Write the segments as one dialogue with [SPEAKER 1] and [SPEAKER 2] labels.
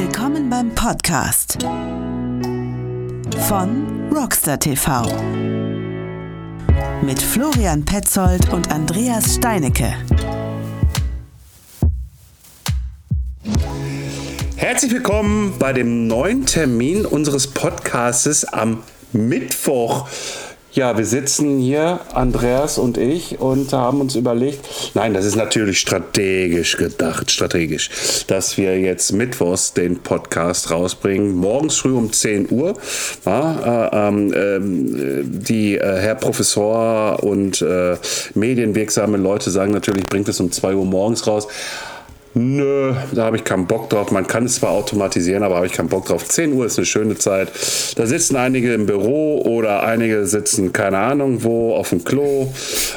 [SPEAKER 1] Willkommen beim Podcast von Rockstar TV mit Florian Petzold und Andreas Steinecke.
[SPEAKER 2] Herzlich willkommen bei dem neuen Termin unseres Podcastes am Mittwoch. Ja, wir sitzen hier, Andreas und ich, und haben uns überlegt, nein, das ist natürlich strategisch gedacht, strategisch, dass wir jetzt mittwochs den Podcast rausbringen, morgens früh um 10 Uhr. Ja, äh, äh, die äh, Herr Professor und äh, medienwirksame Leute sagen natürlich, bringt es um 2 Uhr morgens raus. Nö, da habe ich keinen Bock drauf. Man kann es zwar automatisieren, aber habe ich keinen Bock drauf. 10 Uhr ist eine schöne Zeit. Da sitzen einige im Büro oder einige sitzen, keine Ahnung wo, auf dem Klo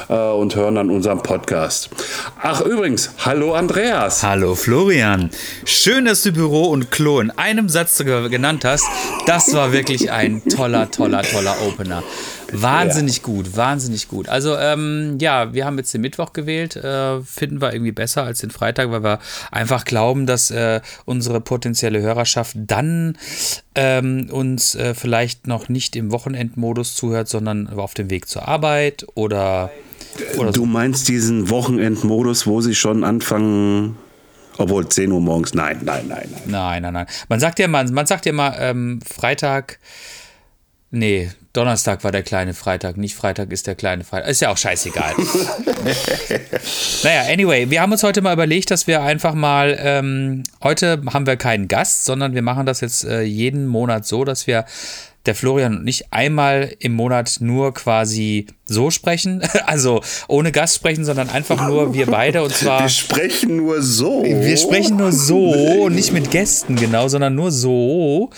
[SPEAKER 2] äh, und hören dann unseren Podcast. Ach, übrigens, hallo Andreas.
[SPEAKER 3] Hallo Florian. Schön, dass du Büro und Klo in einem Satz genannt hast. Das war wirklich ein toller, toller, toller Opener. Wahnsinnig ja. gut, wahnsinnig gut. Also ähm, ja, wir haben jetzt den Mittwoch gewählt, äh, finden wir irgendwie besser als den Freitag, weil wir einfach glauben, dass äh, unsere potenzielle Hörerschaft dann ähm, uns äh, vielleicht noch nicht im Wochenendmodus zuhört, sondern auf dem Weg zur Arbeit oder,
[SPEAKER 2] oder Du meinst diesen Wochenendmodus, wo sie schon anfangen obwohl 10 Uhr morgens, nein, nein, nein,
[SPEAKER 3] nein. Nein, nein, nein. Man sagt ja mal, man sagt ja mal, ähm, Freitag, nee, Donnerstag war der kleine Freitag, nicht Freitag ist der kleine Freitag. Ist ja auch scheißegal. naja, anyway, wir haben uns heute mal überlegt, dass wir einfach mal, ähm, heute haben wir keinen Gast, sondern wir machen das jetzt äh, jeden Monat so, dass wir der Florian und ich einmal im Monat nur quasi so sprechen, also ohne Gast sprechen, sondern einfach nur wir beide und zwar.
[SPEAKER 2] Wir sprechen nur so.
[SPEAKER 3] Wir sprechen nur so, nicht mit Gästen genau, sondern nur so.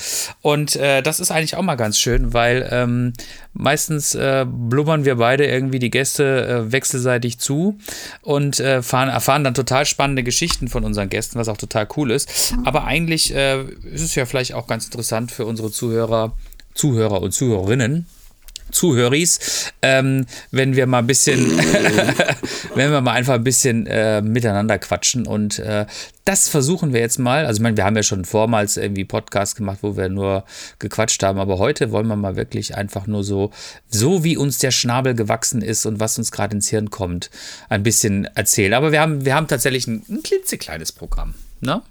[SPEAKER 3] Und äh, das ist eigentlich auch mal ganz schön, weil ähm, meistens äh, blubbern wir beide irgendwie die Gäste äh, wechselseitig zu und äh, fahren, erfahren dann total spannende Geschichten von unseren Gästen, was auch total cool ist. Aber eigentlich äh, ist es ja vielleicht auch ganz interessant für unsere Zuhörer Zuhörer und Zuhörerinnen, Zuhöris, ähm, wenn wir mal ein bisschen, wenn wir mal einfach ein bisschen äh, miteinander quatschen und äh, das versuchen wir jetzt mal. Also ich meine, wir haben ja schon vormals irgendwie Podcasts gemacht, wo wir nur gequatscht haben, aber heute wollen wir mal wirklich einfach nur so, so wie uns der Schnabel gewachsen ist und was uns gerade ins Hirn kommt, ein bisschen erzählen. Aber wir haben, wir haben tatsächlich ein, ein klitzekleines Programm, ne?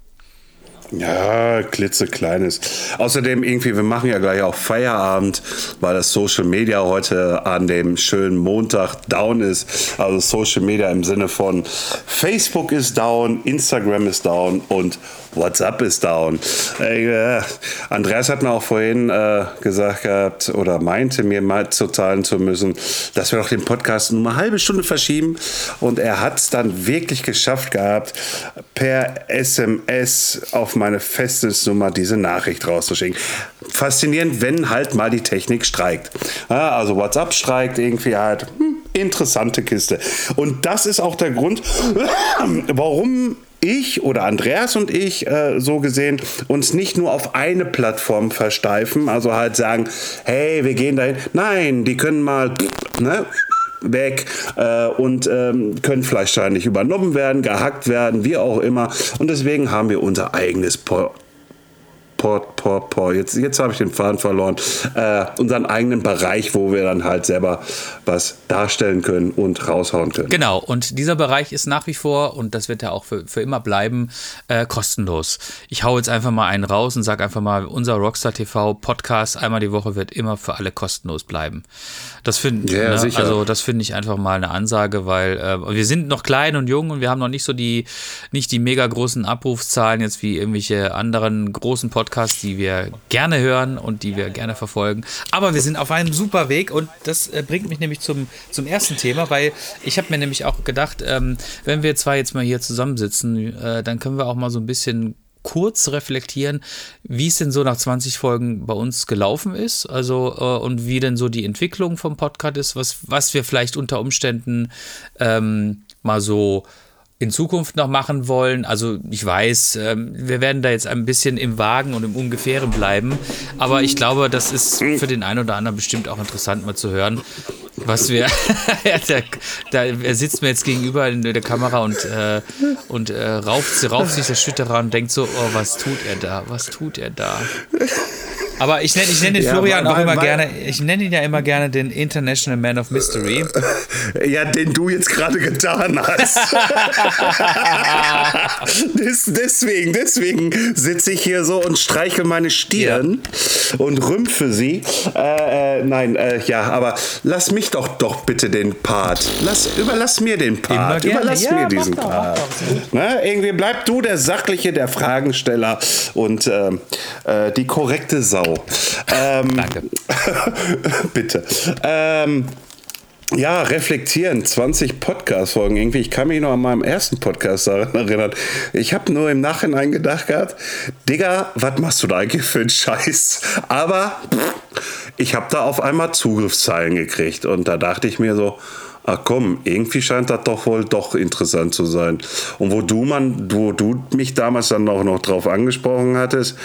[SPEAKER 2] Ja, klitzekleines. Außerdem irgendwie, wir machen ja gleich auch Feierabend, weil das Social Media heute an dem schönen Montag down ist. Also Social Media im Sinne von Facebook ist down, Instagram ist down und WhatsApp ist down. Äh, Andreas hat mir auch vorhin äh, gesagt gehabt oder meinte mir mal zuteilen zu müssen, dass wir doch den Podcast nur eine halbe Stunde verschieben. Und er hat es dann wirklich geschafft gehabt, per SMS auf meine Festnetznummer diese Nachricht rauszuschicken. Faszinierend, wenn halt mal die Technik streikt. Ja, also WhatsApp streikt irgendwie halt. Hm, interessante Kiste. Und das ist auch der Grund, warum ich oder Andreas und ich äh, so gesehen uns nicht nur auf eine Plattform versteifen, also halt sagen, hey, wir gehen dahin. Nein, die können mal ne, weg äh, und ähm, können vielleicht nicht übernommen werden, gehackt werden, wie auch immer. Und deswegen haben wir unser eigenes Portal Port, Port, Port. Jetzt, jetzt habe ich den Faden verloren. Äh, unseren eigenen Bereich, wo wir dann halt selber was darstellen können und raushauen können.
[SPEAKER 3] Genau, und dieser Bereich ist nach wie vor, und das wird ja auch für, für immer bleiben, äh, kostenlos. Ich hau jetzt einfach mal einen raus und sage einfach mal, unser Rockstar TV Podcast einmal die Woche wird immer für alle kostenlos bleiben. Das finde ja, ne? also das finde ich einfach mal eine Ansage, weil äh, wir sind noch klein und jung und wir haben noch nicht so die, nicht die mega großen Abrufszahlen jetzt wie irgendwelche anderen großen Podcasts Podcasts, die wir gerne hören und die wir gerne verfolgen. Aber wir sind auf einem super Weg und das äh, bringt mich nämlich zum, zum ersten Thema, weil ich habe mir nämlich auch gedacht, ähm, wenn wir zwei jetzt mal hier zusammensitzen, äh, dann können wir auch mal so ein bisschen kurz reflektieren, wie es denn so nach 20 Folgen bei uns gelaufen ist, also äh, und wie denn so die Entwicklung vom Podcast ist, was, was wir vielleicht unter Umständen ähm, mal so in Zukunft noch machen wollen. Also ich weiß, ähm, wir werden da jetzt ein bisschen im Wagen und im Ungefähren bleiben, aber ich glaube, das ist für den einen oder anderen bestimmt auch interessant mal zu hören, was wir, da, er sitzt mir jetzt gegenüber in der Kamera und, äh, und äh, rauft, rauft sich der Schütterer und denkt so, oh, was tut er da, was tut er da? Aber ich nenne ich nenn den
[SPEAKER 2] Ja,
[SPEAKER 3] Florian auch immer gerne, ich nenne ihn ja immer gerne den International Man of Mystery.
[SPEAKER 2] Ja, den du jetzt gerade getan hast. Des, deswegen, deswegen sitze ich hier so und streiche meine Stirn und rümpfe sie. Äh, äh, nein, äh, ja, aber lass mich doch doch bitte den Part. Lass, überlass mir den Part. Überlass
[SPEAKER 3] Ja,
[SPEAKER 2] mir diesen
[SPEAKER 3] doch,
[SPEAKER 2] Part. Ne? Irgendwie bleib du der Sachliche, der Fragensteller und ähm, äh, die korrekte Sau. Ähm,
[SPEAKER 3] Danke.
[SPEAKER 2] bitte. Ähm, ja, reflektieren, 20 Podcast-Folgen irgendwie. Ich kann mich noch an meinem ersten Podcast daran erinnern. Ich habe nur im Nachhinein gedacht gehabt, Digga, was machst du da eigentlich für einen Scheiß? Aber pff, ich habe da auf einmal Zugriffszahlen gekriegt und da dachte ich mir so, ach komm, irgendwie scheint das doch wohl doch interessant zu sein. Und wo du, man, wo du mich damals dann auch noch drauf angesprochen hattest,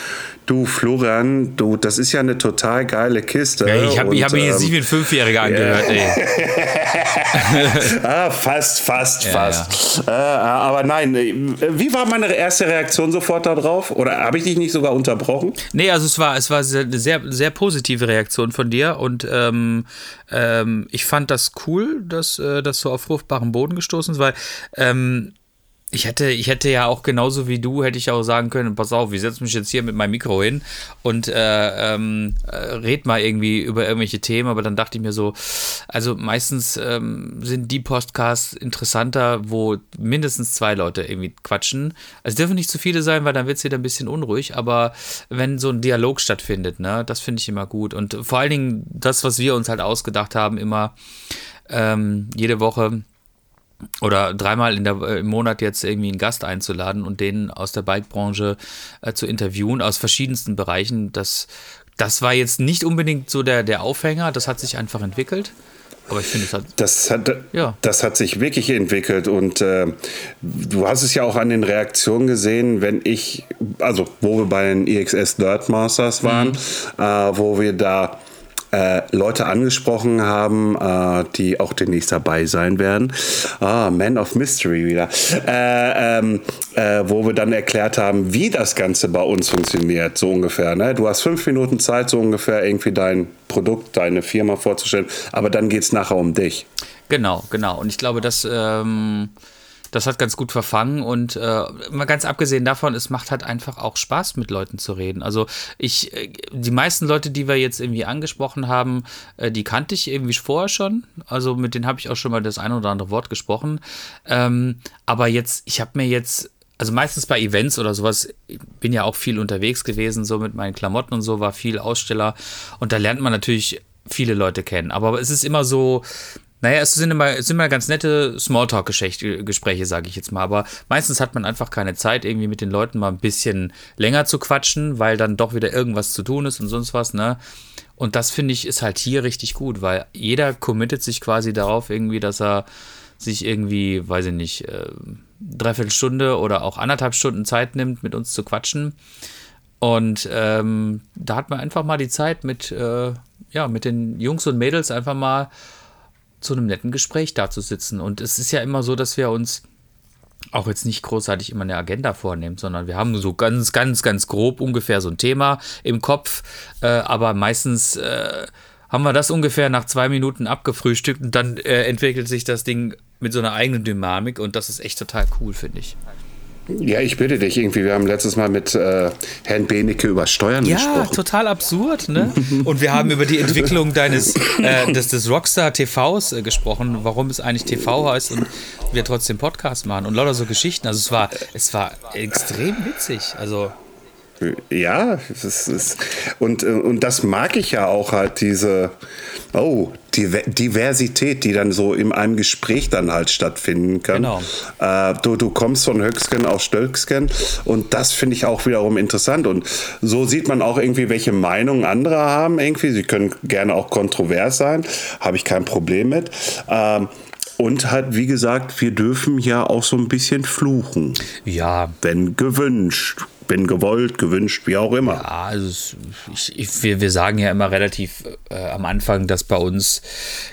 [SPEAKER 2] du Florian, du, das ist ja eine total geile Kiste.
[SPEAKER 3] Ja, ich habe hab mich jetzt
[SPEAKER 2] ähm,
[SPEAKER 3] nicht wie ein Fünfjähriger angehört, ey.
[SPEAKER 2] Ah, fast, fast,
[SPEAKER 3] Ja,
[SPEAKER 2] fast. Äh, aber nein, äh, wie war meine erste Reaktion sofort darauf? Oder habe ich dich nicht sogar unterbrochen?
[SPEAKER 3] Nee, also es war, es war eine sehr, sehr positive Reaktion von dir und ähm, ähm, ich fand das cool, dass äh, das so auf fruchtbaren Boden gestoßen ist, weil ähm, ich hätte, ich hätte ja auch genauso wie du, hätte ich auch sagen können, pass auf, ich setze mich jetzt hier mit meinem Mikro hin und äh, ähm, äh, red mal irgendwie über irgendwelche Themen, aber dann dachte ich mir so, also meistens ähm, sind die Podcasts interessanter, wo mindestens zwei Leute irgendwie quatschen. Es dürfen nicht zu viele sein, weil dann wird es wieder ein bisschen unruhig, aber wenn so ein Dialog stattfindet, ne, das finde ich immer gut. Und vor allen Dingen das, was wir uns halt ausgedacht haben, immer ähm, jede Woche oder dreimal in der, äh, im Monat jetzt irgendwie einen Gast einzuladen und den aus der Bikebranche äh, zu interviewen, aus verschiedensten Bereichen, das, das war jetzt nicht unbedingt so der, der Aufhänger, das hat sich einfach entwickelt. Aber ich finde, es hat.
[SPEAKER 2] Das hat,
[SPEAKER 3] Ja.
[SPEAKER 2] das hat sich wirklich entwickelt und äh, du hast es ja auch an den Reaktionen gesehen, wenn ich, also wo wir bei den EXS Nerd Masters waren, äh, wo wir da äh, Leute angesprochen haben, äh, die auch demnächst dabei sein werden. Ah, Man of Mystery wieder. Äh, ähm, äh, wo wir dann erklärt haben, wie das Ganze bei uns funktioniert, so ungefähr. Ne? Du hast fünf Minuten Zeit, so ungefähr irgendwie dein Produkt, deine Firma vorzustellen, aber dann geht es nachher um dich.
[SPEAKER 3] Genau, genau. Und ich glaube, das, ähm, das hat ganz gut verfangen und äh, mal ganz abgesehen davon, es macht halt einfach auch Spaß, mit Leuten zu reden. Also ich, äh, die meisten Leute, die wir jetzt irgendwie angesprochen haben, äh, die kannte ich irgendwie vorher schon. Also mit denen habe ich auch schon mal das ein oder andere Wort gesprochen. Ähm, aber jetzt, ich habe mir jetzt also meistens bei Events oder sowas, ich bin ja auch viel unterwegs gewesen, so mit meinen Klamotten und so, war viel Aussteller und da lernt man natürlich viele Leute kennen. Aber es ist immer so, naja, es sind immer, es sind immer ganz nette Smalltalk-Gespräche, sage ich jetzt mal. Aber meistens hat man einfach keine Zeit, irgendwie mit den Leuten mal ein bisschen länger zu quatschen, weil dann doch wieder irgendwas zu tun ist und sonst was, ne? Und das finde ich ist halt hier richtig gut, weil jeder committet sich quasi darauf irgendwie, dass er sich irgendwie, weiß ich nicht, äh, dreiviertel Stunde oder auch anderthalb Stunden Zeit nimmt, mit uns zu quatschen. Und ähm, da hat man einfach mal die Zeit mit, äh, ja, mit den Jungs und Mädels einfach mal zu einem netten Gespräch da zu sitzen. Und es ist ja immer so, dass wir uns auch jetzt nicht großartig immer eine Agenda vornehmen, sondern wir haben so ganz, ganz, ganz grob ungefähr so ein Thema im Kopf, äh, aber meistens äh, haben wir das ungefähr nach zwei Minuten abgefrühstückt und dann äh, entwickelt sich das Ding mit so einer eigenen Dynamik und das ist echt total cool, finde ich.
[SPEAKER 2] Ja, ich bitte dich irgendwie. Wir haben letztes Mal mit äh, Herrn Benecke über Steuern
[SPEAKER 3] Ja,
[SPEAKER 2] gesprochen.
[SPEAKER 3] total absurd, ne? Und wir haben über die Entwicklung deines äh, des, des Rockstar TVs äh, gesprochen, warum es eigentlich TV heißt und wir trotzdem Podcast machen und lauter so Geschichten. Also es war, es war extrem witzig. Also
[SPEAKER 2] Ja, es ist, und, äh, und das mag ich ja auch halt, diese oh, Diver- Diversität, die dann so in einem Gespräch dann halt stattfinden kann.
[SPEAKER 3] Genau.
[SPEAKER 2] Äh, du, du kommst von Höcksken auf Stölksken und das finde ich auch wiederum interessant. Und so sieht man auch irgendwie, welche Meinungen andere haben irgendwie. Sie können gerne auch kontrovers sein, habe ich kein Problem mit. Ähm, und halt, wie gesagt, wir dürfen ja auch so ein bisschen fluchen,
[SPEAKER 3] ja,
[SPEAKER 2] wenn gewünscht. Bin gewollt, gewünscht, wie auch immer.
[SPEAKER 3] Ja, also ich, ich, wir, wir sagen ja immer relativ äh, am Anfang, dass bei uns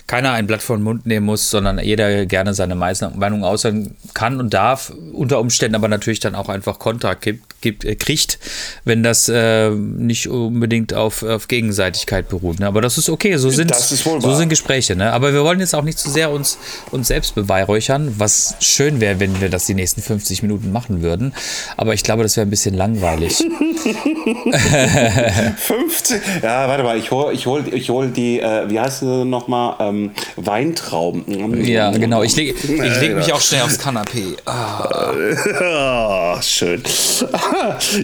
[SPEAKER 3] keiner ein Blatt vor den Mund nehmen muss, sondern jeder gerne seine Meinung äußern kann und darf, unter Umständen aber natürlich dann auch einfach Kontra gibt, gibt, äh, kriegt, wenn das äh, nicht unbedingt auf, auf Gegenseitigkeit beruht. Ne? Aber das ist okay, so sind, so sind Gespräche. Ne? Aber wir wollen jetzt auch nicht zu sehr uns, uns selbst beweihräuchern, was schön wäre, wenn wir das die nächsten 50 Minuten machen würden. Aber ich glaube, das wäre ein bisschen langweilig.
[SPEAKER 2] 50? Ja, warte mal, ich hole ich hol, ich hol die, äh, wie heißt sie nochmal, ähm, Weintrauben.
[SPEAKER 3] Ja, genau. Ich lege ich leg mich auch schnell aufs Kanapee.
[SPEAKER 2] Ah. oh, schön.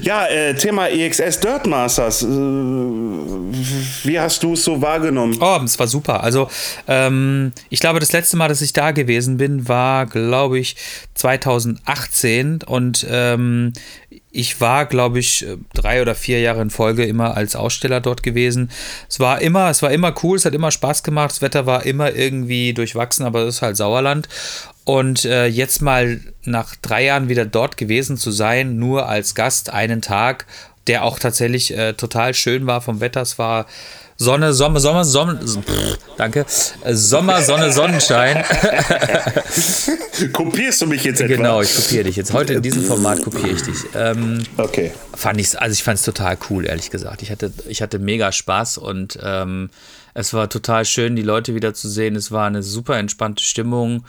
[SPEAKER 2] ja, äh, Thema EXS Dirt Masters. Äh, wie hast du es so wahrgenommen?
[SPEAKER 3] Oh, es war super. Also, ähm, ich glaube, das letzte Mal, dass ich da gewesen bin, war, glaube ich, 2018 und ähm, ich war, glaube ich, drei oder vier Jahre in Folge immer als Aussteller dort gewesen. Es war immer, es war immer cool, es hat immer Spaß gemacht, das Wetter war immer irgendwie durchwachsen, aber es ist halt Sauerland. Und äh, jetzt mal nach drei Jahren wieder dort gewesen zu sein, nur als Gast einen Tag, der auch tatsächlich äh, total schön war vom Wetter. Es war Sonne, Sommer, Sommer, Sommer, pff, danke. Sommer, Sonne, Sonnenschein.
[SPEAKER 2] Kopierst du mich jetzt etwa?
[SPEAKER 3] Genau, ich kopiere dich jetzt. Heute in diesem Format kopiere ich dich. Ähm,
[SPEAKER 2] okay.
[SPEAKER 3] Fand ich's, also ich fand es total cool, ehrlich gesagt. Ich hatte, ich hatte mega Spaß und ähm, es war total schön, die Leute wieder zu sehen. Es war eine super entspannte Stimmung.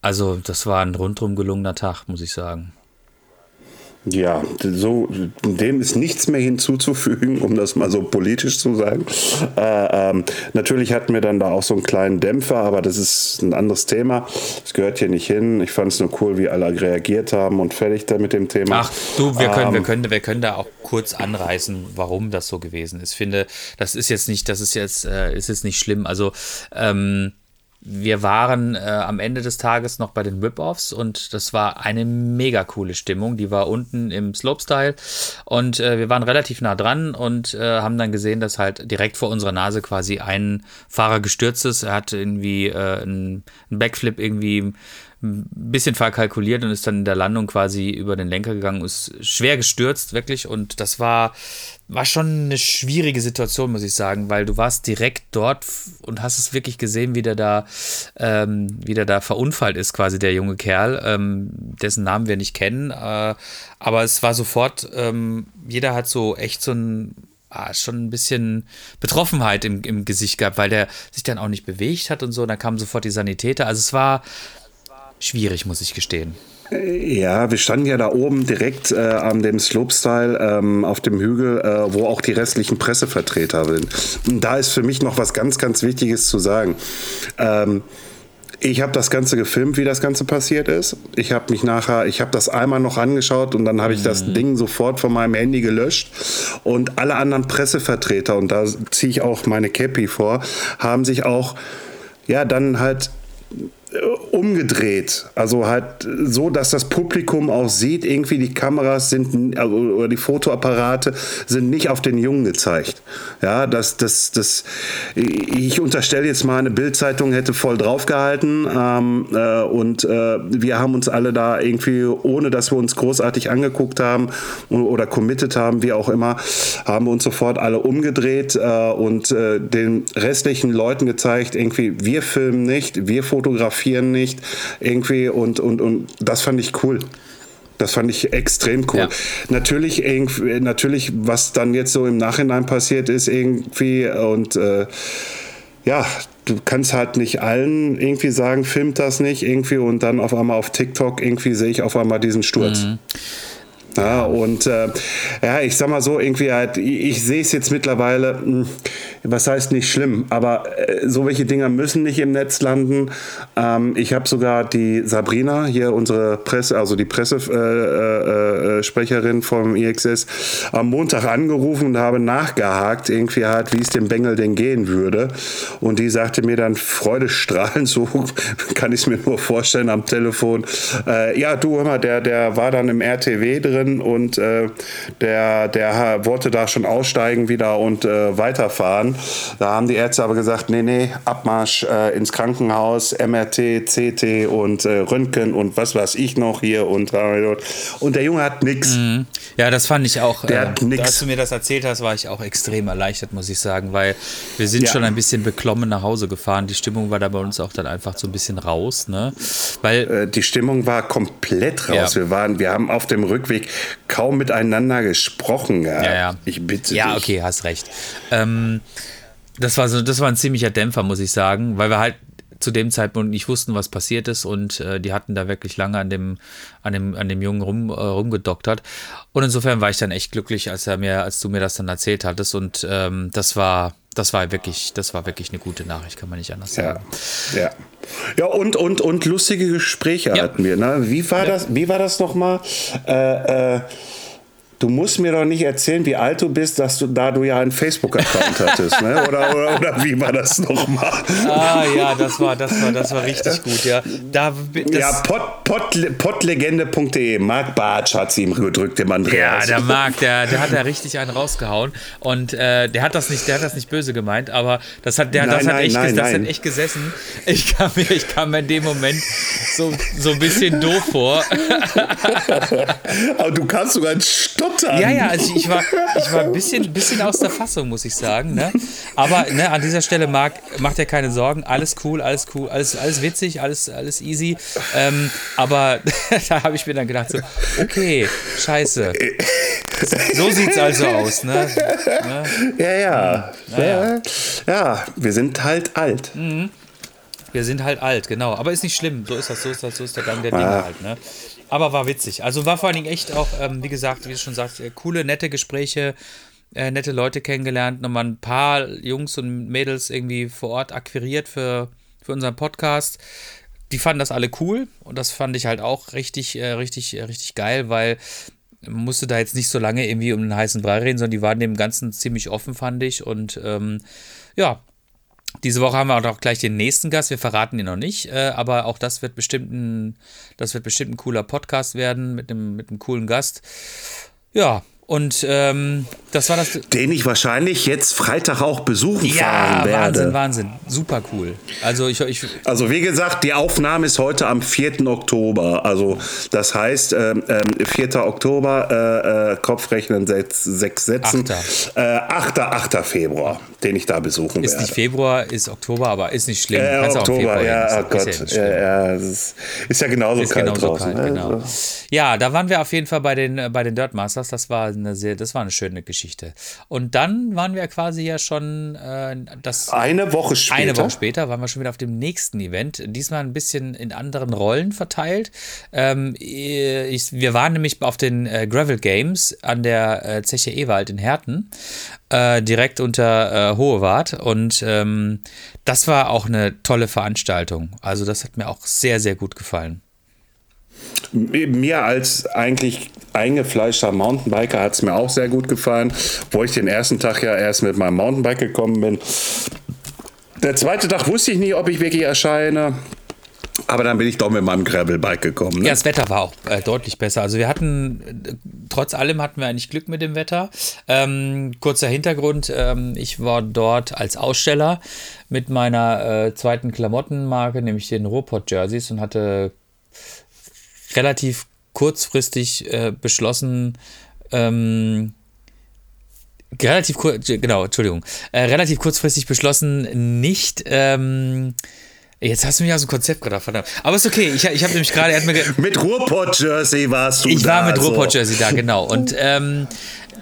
[SPEAKER 3] Also, das war ein rundrum gelungener Tag, muss ich sagen.
[SPEAKER 2] Ja, so, dem ist nichts mehr hinzuzufügen, um das mal so politisch zu sagen. Äh, ähm, natürlich hatten wir dann da auch so einen kleinen Dämpfer, aber das ist ein anderes Thema. Das gehört hier nicht hin. Ich fand es nur cool, wie alle reagiert haben und fertig da mit dem Thema.
[SPEAKER 3] Ach, du, wir können, ähm, wir können, wir können da auch kurz anreißen, warum das so gewesen ist. Ich finde, das ist jetzt nicht, das ist jetzt, äh, ist jetzt nicht schlimm. Also, ähm, wir waren äh, am Ende des Tages noch bei den Rip-Offs und das war eine mega coole Stimmung. Die war unten im Slopestyle und äh, wir waren relativ nah dran und äh, haben dann gesehen, dass halt direkt vor unserer Nase quasi ein Fahrer gestürzt ist. Er hat irgendwie äh, einen Backflip irgendwie ein bisschen verkalkuliert und ist dann in der Landung quasi über den Lenker gegangen, ist schwer gestürzt, wirklich. Und das war, war schon eine schwierige Situation, muss ich sagen, weil du warst direkt dort und hast es wirklich gesehen, wie der da, ähm, wie der da verunfallt ist, quasi der junge Kerl, ähm, dessen Namen wir nicht kennen. Äh, aber es war sofort, ähm, jeder hat so echt so ein ah, schon ein bisschen Betroffenheit im, im Gesicht gehabt, weil der sich dann auch nicht bewegt hat und so. Dann kamen sofort die Sanitäter. Also es war, schwierig, muss ich gestehen.
[SPEAKER 2] Ja, wir standen ja da oben direkt äh, an dem Slopestyle ähm, auf dem Hügel, äh, wo auch die restlichen Pressevertreter sind. Und da ist für mich noch was ganz, ganz Wichtiges zu sagen. Ähm, ich habe das Ganze gefilmt, wie das Ganze passiert ist. Ich habe mich nachher, ich habe das einmal noch angeschaut und dann habe ich das mhm. Ding sofort von meinem Handy gelöscht. Und alle anderen Pressevertreter, und da ziehe ich auch meine Cappy vor, haben sich auch ja dann halt umgedreht. Also halt so, dass das Publikum auch sieht, irgendwie die Kameras sind, also, oder die Fotoapparate sind nicht auf den Jungen gezeigt. Ja, das, das, das, ich unterstelle jetzt mal, eine Bildzeitung hätte voll draufgehalten ähm, äh, und äh, wir haben uns alle da irgendwie, ohne dass wir uns großartig angeguckt haben oder committed haben, wie auch immer, haben wir uns sofort alle umgedreht äh, und äh, den restlichen Leuten gezeigt, irgendwie, wir filmen nicht, wir fotografieren fotografieren nicht irgendwie und, und, und das fand ich cool. Das fand ich extrem cool. Ja. Natürlich, natürlich, was dann jetzt so im Nachhinein passiert ist, irgendwie und äh, ja, du kannst halt nicht allen irgendwie sagen, filmt das nicht irgendwie und dann auf einmal auf TikTok irgendwie sehe ich auf einmal diesen Sturz. Mhm. Ja, und äh, ja, ich sag mal so, irgendwie halt, ich, ich sehe es jetzt mittlerweile, mh, hm, was heißt nicht schlimm, aber äh, so welche Dinger müssen nicht im Netz landen. Ähm, ich habe sogar die Sabrina, hier unsere Presse, also die Pressesprecherin äh, äh, vom IXS, am Montag angerufen und habe nachgehakt, irgendwie halt, wie es dem Bengel denn gehen würde. Und die sagte mir dann freudestrahlend, so kann ich es mir nur vorstellen am Telefon, äh, ja, du, hör mal, der, der war dann im RTW drin können und äh, der, der wollte da schon aussteigen wieder und äh, weiterfahren. Da haben die Ärzte aber gesagt, nee, nee, Abmarsch äh, ins Krankenhaus, MRT, CT und äh, Röntgen und was weiß ich noch hier und, und der Junge hat nichts. Mhm.
[SPEAKER 3] Ja, das fand ich auch,
[SPEAKER 2] der hat nix.
[SPEAKER 3] als du mir das erzählt hast, war ich auch extrem erleichtert, muss ich sagen, weil wir sind ja. schon ein bisschen beklommen nach Hause gefahren. Die Stimmung war da bei uns auch dann einfach so ein bisschen raus, ne?
[SPEAKER 2] Weil äh, die Stimmung war komplett raus. Ja. Wir waren, wir haben auf dem Rückweg kaum miteinander gesprochen.
[SPEAKER 3] Ja, ja. ja.
[SPEAKER 2] Ich bitte
[SPEAKER 3] Ja, dich. okay, hast recht. Ähm, das war so, das war ein ziemlicher Dämpfer, muss ich sagen, weil wir halt zu dem Zeitpunkt nicht wussten, was passiert ist und äh, die hatten da wirklich lange an dem, an dem, an dem Jungen rum, äh, rumgedoktert. Und insofern war ich dann echt glücklich, als er mir, als du mir das dann erzählt hattest. Und ähm, das war, das war wirklich, das war wirklich eine gute Nachricht, kann man nicht anders sagen.
[SPEAKER 2] Ja, ja. ja und, und, und lustige Gespräche ja. hatten wir. Ne? Wie war ja. das, wie war das nochmal? Äh, äh, Du musst mir doch nicht erzählen, wie alt du bist, dass du, da du ja einen Facebook-Account hattest, ne? Oder, oder, oder, wie war das nochmal?
[SPEAKER 3] Ah ja, das war, das war, das war richtig gut, ja. Da,
[SPEAKER 2] ja, pot, pot, potlegende.de. Marc Bartsch hat sie ihm gedrückt, dem Andreas.
[SPEAKER 3] Ja, der Marc, der, der hat da richtig einen rausgehauen. Und äh, der hat das nicht, der hat das nicht böse gemeint, aber das hat, der, nein, das, hat echt, nein, das hat echt gesessen. Ich kam mir, ich kam mir in dem Moment so, so ein bisschen doof vor.
[SPEAKER 2] aber du kannst sogar einen Stopp stottern.
[SPEAKER 3] Ja, ja, also ich war, ich war ein bisschen, bisschen aus der Fassung, muss ich sagen. Ne? Aber ne, an dieser Stelle, Marc, macht dir keine Sorgen. Alles cool, alles cool, alles, alles witzig, alles, alles easy. Ähm, aber da habe ich mir dann gedacht, so, okay, scheiße. So sieht's also aus, ne?
[SPEAKER 2] ne? Ja, ja. Naja. Ja, wir sind halt alt.
[SPEAKER 3] Mhm. Wir sind halt alt, genau. Aber ist nicht schlimm. So ist das, so ist das, so ist der Gang der Dinge ah. halt, ne? Aber war witzig. Also war vor allen Dingen echt auch, ähm, wie gesagt, wie du schon sagst, äh, coole, nette Gespräche, äh, nette Leute kennengelernt, nochmal ein paar Jungs und Mädels irgendwie vor Ort akquiriert für, für unseren Podcast. Die fanden das alle cool und das fand ich halt auch richtig, äh, richtig, äh, richtig geil, weil man musste da jetzt nicht so lange irgendwie um den heißen Brei reden, sondern die waren dem Ganzen ziemlich offen, fand ich. Und ähm, ja, diese Woche haben wir auch gleich den nächsten Gast. Wir verraten ihn noch nicht, äh, aber auch das wird bestimmt ein, das wird bestimmt ein cooler Podcast werden mit einem, mit einem coolen Gast. Ja, und ähm, das war das.
[SPEAKER 2] Den ich wahrscheinlich jetzt Freitag auch besuchen ja, fahren werde.
[SPEAKER 3] Wahnsinn, Wahnsinn. Super cool. Also, ich, ich,
[SPEAKER 2] also wie gesagt, die Aufnahme ist heute am 4. Oktober. Also das heißt, ähm, 4. Ähm, Oktober, äh, äh, Kopfrechnen sechs, sechs Sätzen. 8. Äh, 8. 8. Februar, den ich da besuchen
[SPEAKER 3] ist
[SPEAKER 2] werde.
[SPEAKER 3] Ist nicht Februar, ist Oktober, aber ist nicht schlimm.
[SPEAKER 2] Äh, Oktober, ja, oh Gott. Ist ja, ja, ist, ist ja genauso ist kalt genauso draußen. Kalt,
[SPEAKER 3] ne? genau. Ja, da waren wir auf jeden Fall bei den, äh, bei den Dirt Masters. Das war eine sehr, das war eine schöne Geschichte. Und dann waren wir quasi ja schon äh, das
[SPEAKER 2] eine Woche später.
[SPEAKER 3] Eine Woche später waren wir schon wieder auf dem nächsten Event. Diesmal ein bisschen in anderen Rollen verteilt. Ähm, ich, wir waren nämlich auf den äh, Gravel Games an der äh, Zeche Ewald in Herten, äh, direkt unter äh, Hohewart. Und ähm, das war auch eine tolle Veranstaltung. Also das hat mir auch sehr, sehr gut gefallen.
[SPEAKER 2] Mir als eigentlich eingefleischter Mountainbiker hat es mir auch sehr gut gefallen, wo ich den ersten Tag ja erst mit meinem Mountainbike gekommen bin. Der zweite Tag wusste ich nie, ob ich wirklich erscheine. Aber dann bin ich doch mit meinem Gravelbike gekommen. Ne?
[SPEAKER 3] Ja, das Wetter war auch äh, deutlich besser. Also wir hatten, äh, trotz allem hatten wir eigentlich Glück mit dem Wetter. Ähm, kurzer Hintergrund, ähm, ich war dort als Aussteller mit meiner äh, zweiten Klamottenmarke, nämlich den Ruhrpott Jerseys und hatte relativ kurzfristig äh, beschlossen, ähm, relativ kurz, genau, Entschuldigung, äh, relativ kurzfristig beschlossen, nicht, ähm, Jetzt hast du mich aus dem Konzept gerade verdammt. Aber ist okay. Ich, ich habe nämlich gerade.
[SPEAKER 2] Mit Ruhrpott-Jersey warst du
[SPEAKER 3] ich da.
[SPEAKER 2] Ich
[SPEAKER 3] war mit so. Ruhrpott-Jersey da, genau. Und ähm,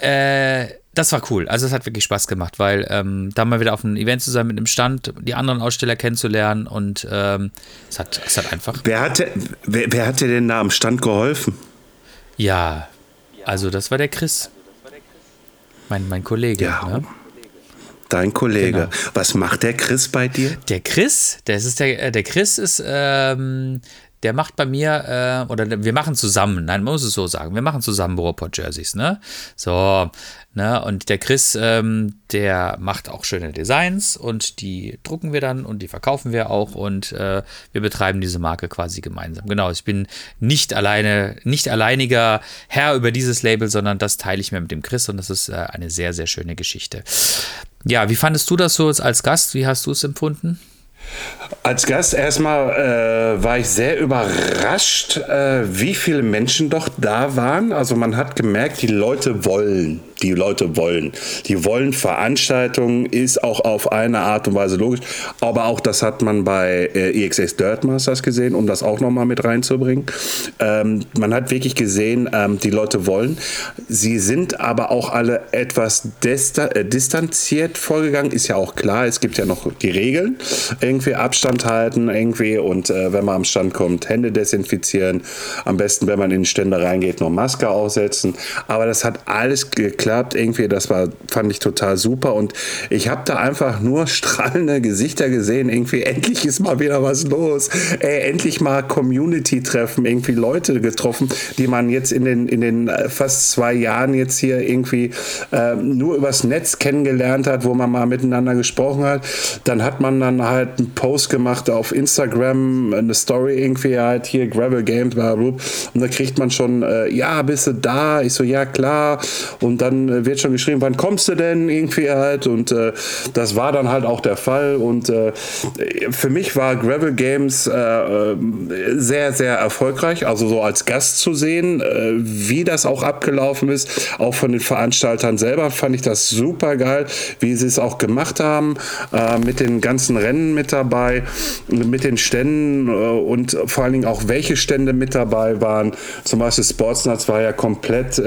[SPEAKER 3] äh, das war cool. Also es hat wirklich Spaß gemacht, weil ähm, da mal wieder auf einem Event zu sein mit einem Stand, die anderen Aussteller kennenzulernen und ähm, es, hat, es hat einfach.
[SPEAKER 2] Wer hatte, wer, wer hat dir denn da am Stand geholfen?
[SPEAKER 3] Ja, also das war der Chris. Mein, mein Kollege. Ja. Ne?
[SPEAKER 2] Dein Kollege. Genau. Was macht der Chris bei dir?
[SPEAKER 3] Der Chris, das ist der, äh, der Chris ist ähm, der macht bei mir, äh, oder wir machen zusammen, nein, man muss es so sagen, wir machen zusammen Ruhrpott-Jerseys, ne? So, ne? Und der Chris, ähm, der macht auch schöne Designs und die drucken wir dann und die verkaufen wir auch und äh, wir betreiben diese Marke quasi gemeinsam. Genau, ich bin nicht alleine, nicht alleiniger Herr über dieses Label, sondern das teile ich mir mit dem Chris und das ist äh, eine sehr, sehr schöne Geschichte. Ja, wie fandest du das so als Gast? Wie hast du es empfunden?
[SPEAKER 2] Als Gast erstmal äh, war ich sehr überrascht, äh, wie viele Menschen doch da waren. Also man hat gemerkt, die Leute wollen die Leute wollen. Die wollen Veranstaltungen, ist auch auf eine Art und Weise logisch. Aber auch das hat man bei äh, EXS Dirt Masters gesehen, um das auch nochmal mit reinzubringen. Ähm, man hat wirklich gesehen, ähm, die Leute wollen. Sie sind aber auch alle etwas äh, distanziert vorgegangen. Ist ja auch klar, es gibt ja noch die Regeln. Irgendwie Abstand halten, irgendwie und äh, wenn man am Stand kommt, Hände desinfizieren. Am besten, wenn man in die Stände reingeht, noch Maske aufsetzen. Aber das hat alles geklappt geklappt. Irgendwie, das war, fand ich total super. Und ich habe da einfach nur strahlende Gesichter gesehen. Irgendwie, endlich ist mal wieder was los. Ey, endlich mal Community-Treffen, irgendwie Leute getroffen, die man jetzt in den, in den äh, fast zwei Jahren jetzt hier irgendwie äh, nur übers Netz kennengelernt hat, wo man mal miteinander gesprochen hat. Dann hat man dann halt einen Post gemacht auf Instagram, eine Story irgendwie halt hier, Gravel Games, bla, bla, und da kriegt man schon, äh, ja, bist du da? Ich so, ja, klar. Und dann dann äh, wird schon geschrieben, wann kommst du denn irgendwie halt. Und äh, das war dann halt auch der Fall. Und äh, für mich war Gravel Games äh, äh, sehr, sehr erfolgreich, also so als Gast zu sehen, äh, wie das auch abgelaufen ist, auch von den Veranstaltern selber fand ich das super geil, wie sie es auch gemacht haben, mit den ganzen Rennen mit dabei, mit den Ständen und vor allen Dingen auch welche Stände mit dabei waren, zum Beispiel Sportsnuts war ja komplett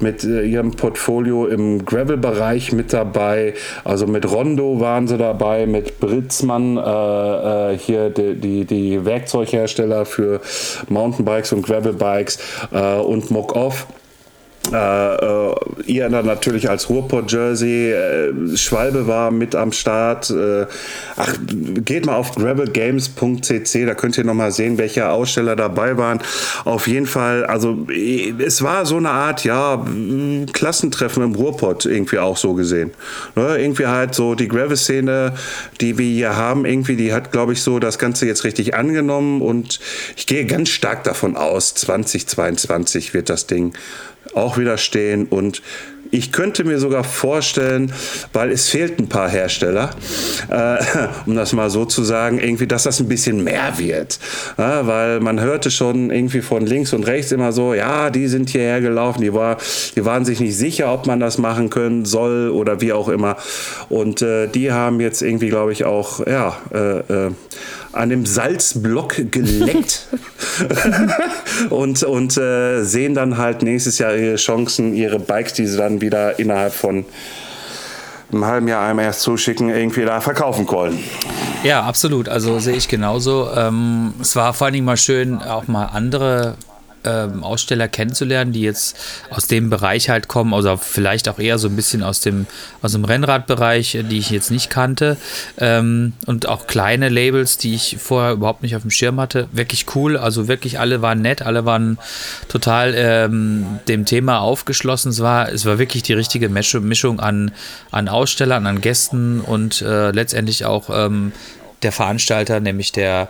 [SPEAKER 2] mit mit äh, ihrem Portfolio im Gravel-Bereich mit dabei. Also mit Rondo waren sie dabei, mit Britzmann, äh, äh, hier die, die, die, Werkzeughersteller für Mountainbikes und Gravelbikes äh, und Mock Off. Äh, äh, ihr natürlich als Ruhrpott-Jersey, äh, Schwalbe war mit am Start. Äh, ach, geht mal auf gravelgames.cc, da könnt ihr nochmal sehen, welche Aussteller dabei waren. Auf jeden Fall, also es war so eine Art, ja, Klassentreffen im Ruhrpott irgendwie auch so gesehen. Ne? Irgendwie halt so die Gravel-Szene, die wir hier haben, irgendwie, die hat, glaube ich, so das Ganze jetzt richtig angenommen und ich gehe ganz stark davon aus, 2022 wird das Ding auch wieder stehen und ich könnte mir sogar vorstellen, weil es fehlt ein paar Hersteller, äh, um das mal so zu sagen, irgendwie, dass das ein bisschen mehr wird. Ja, weil man hörte schon irgendwie von links und rechts immer so, ja, die sind hierher gelaufen, die, war, die waren sich nicht sicher, ob man das machen können soll oder wie auch immer. Und äh, die haben jetzt irgendwie, glaube ich, auch, ja, äh, äh an dem Salzblock geleckt und, und äh, sehen dann halt nächstes Jahr ihre Chancen, ihre Bikes, die sie dann wieder innerhalb von einem halben Jahr einem erst zuschicken, irgendwie da verkaufen wollen.
[SPEAKER 3] Ja, absolut. Also sehe ich genauso. Ähm, es war vor allen Dingen mal schön, auch mal andere ähm, Aussteller kennenzulernen, die jetzt aus dem Bereich halt kommen, also vielleicht auch eher so ein bisschen aus dem, aus dem Rennradbereich, die ich jetzt nicht kannte. Ähm, und auch kleine Labels, die ich vorher überhaupt nicht auf dem Schirm hatte. Wirklich cool, also wirklich alle waren nett, alle waren total ähm, dem Thema aufgeschlossen. Es war, es war wirklich die richtige Mischung an, an Ausstellern, an Gästen und äh, letztendlich auch ähm, der Veranstalter, nämlich der,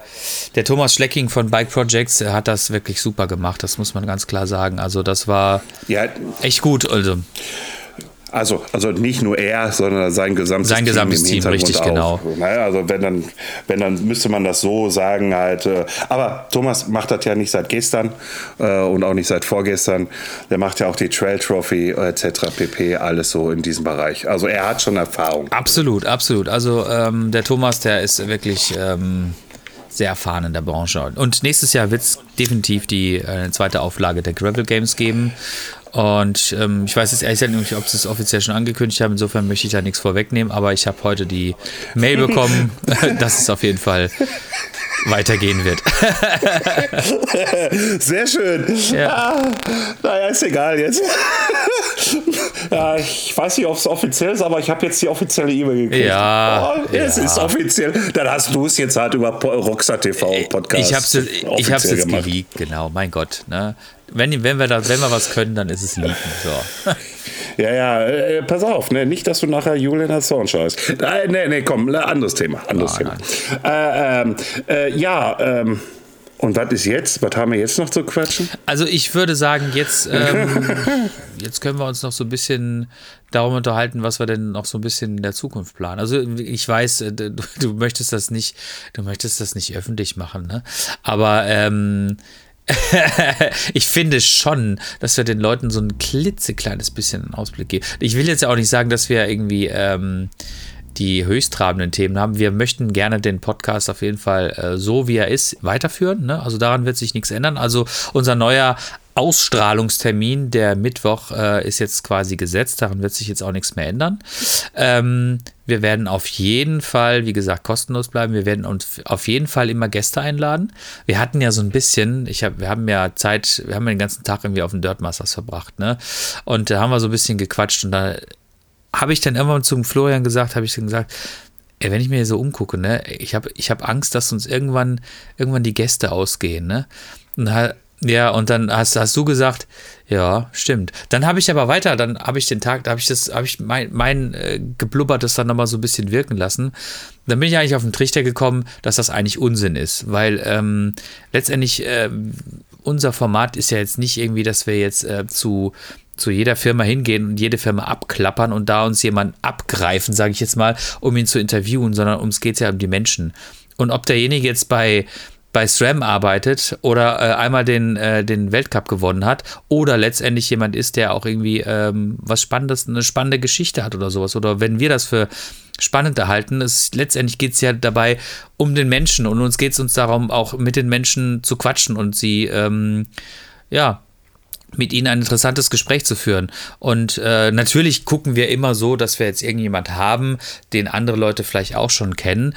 [SPEAKER 3] der Thomas Schlecking von Bike Projects, hat das wirklich super gemacht, das muss man ganz klar sagen. Also das war ja, echt gut. Also.
[SPEAKER 2] Also, also nicht nur er, sondern sein gesamtes
[SPEAKER 3] sein Team. Sein gesamtes Team, richtig, auch. genau.
[SPEAKER 2] Naja, also wenn dann, wenn dann müsste man das so sagen halt. Äh, aber Thomas macht das ja nicht seit gestern äh, und auch nicht seit vorgestern. Der macht ja auch die Trail Trophy etc. pp. Alles so in diesem Bereich. Also er hat schon Erfahrung.
[SPEAKER 3] Absolut, absolut. Also ähm, der Thomas, der ist wirklich ähm, sehr erfahren in der Branche. Und nächstes Jahr wird es definitiv die äh, zweite Auflage der Gravel Games geben. Und ähm, ich weiß jetzt ehrlich gesagt nicht, ob sie es offiziell schon angekündigt haben. Insofern möchte ich da nichts vorwegnehmen. Aber ich habe heute die Mail bekommen, dass es auf jeden Fall weitergehen wird.
[SPEAKER 2] Sehr schön. Ja. Ah, naja, ist egal jetzt. Ja, ich weiß nicht, ob es offiziell ist, aber ich habe jetzt die offizielle E-Mail gekriegt.
[SPEAKER 3] Ja,
[SPEAKER 2] oh, es
[SPEAKER 3] ja.
[SPEAKER 2] ist offiziell. Dann hast du es jetzt halt über Rockstar TV Podcast.
[SPEAKER 3] Ich hab's, ich hab's jetzt
[SPEAKER 2] gemacht.
[SPEAKER 3] geleakt, genau, mein Gott. Ne? Wenn, wenn, wir da, wenn wir was können, dann ist es leaken. So.
[SPEAKER 2] Ja, ja, äh, pass auf, ne? nicht, dass du nachher Julian Assange heißt. Äh, nee, nee, komm, ne, anderes Thema. Anderes
[SPEAKER 3] Nein,
[SPEAKER 2] Thema. Äh, ähm, äh, ja, ähm, und was ist jetzt? Was haben wir jetzt noch zu quatschen?
[SPEAKER 3] Also ich würde sagen, jetzt, ähm, jetzt können wir uns noch so ein bisschen darum unterhalten, was wir denn noch so ein bisschen in der Zukunft planen. Also ich weiß, äh, du, du möchtest das nicht, du möchtest das nicht öffentlich machen, ne? Aber ähm, ich finde schon, dass wir den Leuten so ein klitzekleines bisschen einen Ausblick geben. Ich will jetzt ja auch nicht sagen, dass wir irgendwie ähm, die höchsttrabenden Themen haben. Wir möchten gerne den Podcast auf jeden Fall äh, so, wie er ist, weiterführen. Ne? Also daran wird sich nichts ändern. Also unser neuer Ausstrahlungstermin, der Mittwoch, äh, ist jetzt quasi gesetzt. Daran wird sich jetzt auch nichts mehr ändern. Ähm, wir werden auf jeden Fall, wie gesagt, kostenlos bleiben. Wir werden uns auf jeden Fall immer Gäste einladen. Wir hatten ja so ein bisschen, ich hab, wir haben ja Zeit, wir haben den ganzen Tag irgendwie auf dem Dirt Masters verbracht, ne? Und da haben wir so ein bisschen gequatscht und da habe ich dann irgendwann zum Florian gesagt, habe ich dann gesagt, ey, wenn ich mir so umgucke, ne, ich habe ich hab Angst, dass uns irgendwann, irgendwann die Gäste ausgehen, ne? Und ha- ja, und dann hast, hast du gesagt, ja, stimmt. Dann habe ich aber weiter, dann habe ich den Tag, da habe ich das, habe ich mein, mein äh, geblubbertes dann nochmal so ein bisschen wirken lassen. Dann bin ich eigentlich auf den Trichter gekommen, dass das eigentlich Unsinn ist, weil ähm, letztendlich ähm, unser Format ist ja jetzt nicht irgendwie, dass wir jetzt äh, zu zu jeder Firma hingehen und jede Firma abklappern und da uns jemand abgreifen, sage ich jetzt mal, um ihn zu interviewen, sondern ums geht ja um die Menschen. Und ob derjenige jetzt bei bei SRAM arbeitet oder äh, einmal den, äh, den Weltcup gewonnen hat oder letztendlich jemand ist, der auch irgendwie ähm, was Spannendes, eine spannende Geschichte hat oder sowas. Oder wenn wir das für spannend erhalten, es, letztendlich geht es ja dabei um den Menschen und uns geht es uns darum, auch mit den Menschen zu quatschen und sie, ähm, ja, mit ihnen ein interessantes Gespräch zu führen. Und äh, natürlich gucken wir immer so, dass wir jetzt irgendjemand haben, den andere Leute vielleicht auch schon kennen.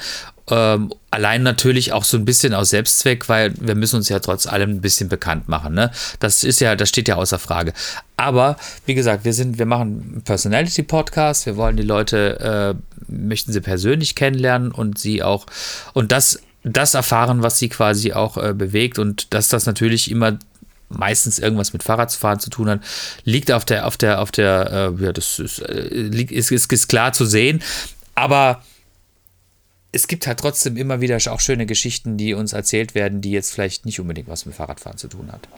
[SPEAKER 3] Ähm, allein natürlich auch so ein bisschen aus Selbstzweck, weil wir müssen uns ja trotz allem ein bisschen bekannt machen. Ne? Das ist ja, das steht ja außer Frage. Aber wie gesagt, wir sind, wir machen einen Personality-Podcast. Wir wollen die Leute, äh, möchten sie persönlich kennenlernen und sie auch und das, das erfahren, was sie quasi auch äh, bewegt und dass das natürlich immer meistens irgendwas mit Fahrradfahren zu tun hat, liegt auf der, auf der, auf der, äh, ja, das ist, äh, liegt, ist, ist, ist klar zu sehen. Aber es gibt halt trotzdem immer wieder auch schöne Geschichten, die uns erzählt werden, die jetzt vielleicht nicht unbedingt was mit Fahrradfahren zu tun hat.